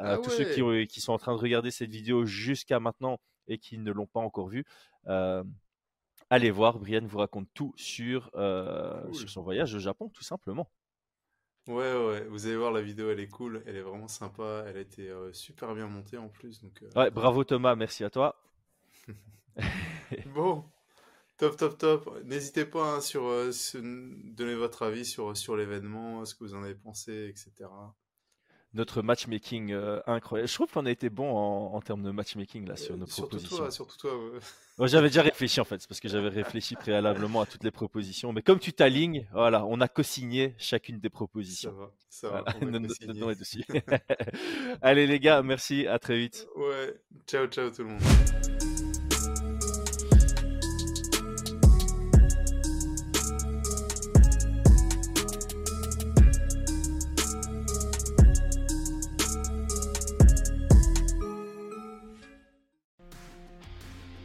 Speaker 1: Euh,
Speaker 2: Ah
Speaker 1: tous ceux qui, ont- qui sont en train de regarder cette vidéo jusqu'à maintenant et qui ne l'ont pas encore vue, euh, allez voir. Brian vous raconte tout sur, euh, son voyage au Japon, tout simplement.
Speaker 2: Ouais, ouais, vous allez voir, la vidéo elle est cool, elle est vraiment sympa, elle a été euh, super bien montée en plus. Donc, euh,
Speaker 1: Ouais, bravo Thomas, merci à toi.
Speaker 2: Bon, top, top, top. N'hésitez pas hein, sur, euh, donner votre avis sur, sur l'événement, ce que vous en avez pensé, etc.
Speaker 1: notre matchmaking euh, incroyable. Je trouve qu'on a été bon en, en termes de matchmaking là sur
Speaker 2: Euh,
Speaker 1: nos
Speaker 2: surtout
Speaker 1: propositions.
Speaker 2: toi, surtout toi. ouais.
Speaker 1: J'avais déjà réfléchi en fait, c'est parce que j'avais réfléchi préalablement à toutes les propositions. Mais comme tu t'alignes, voilà, on a co-signé chacune des
Speaker 2: Ça
Speaker 1: propositions.
Speaker 2: ça
Speaker 1: Voilà,
Speaker 2: va, on va
Speaker 1: notre, notre nom est dessus. Allez les gars, merci, à très vite.
Speaker 2: Ouais, ciao, ciao tout le monde.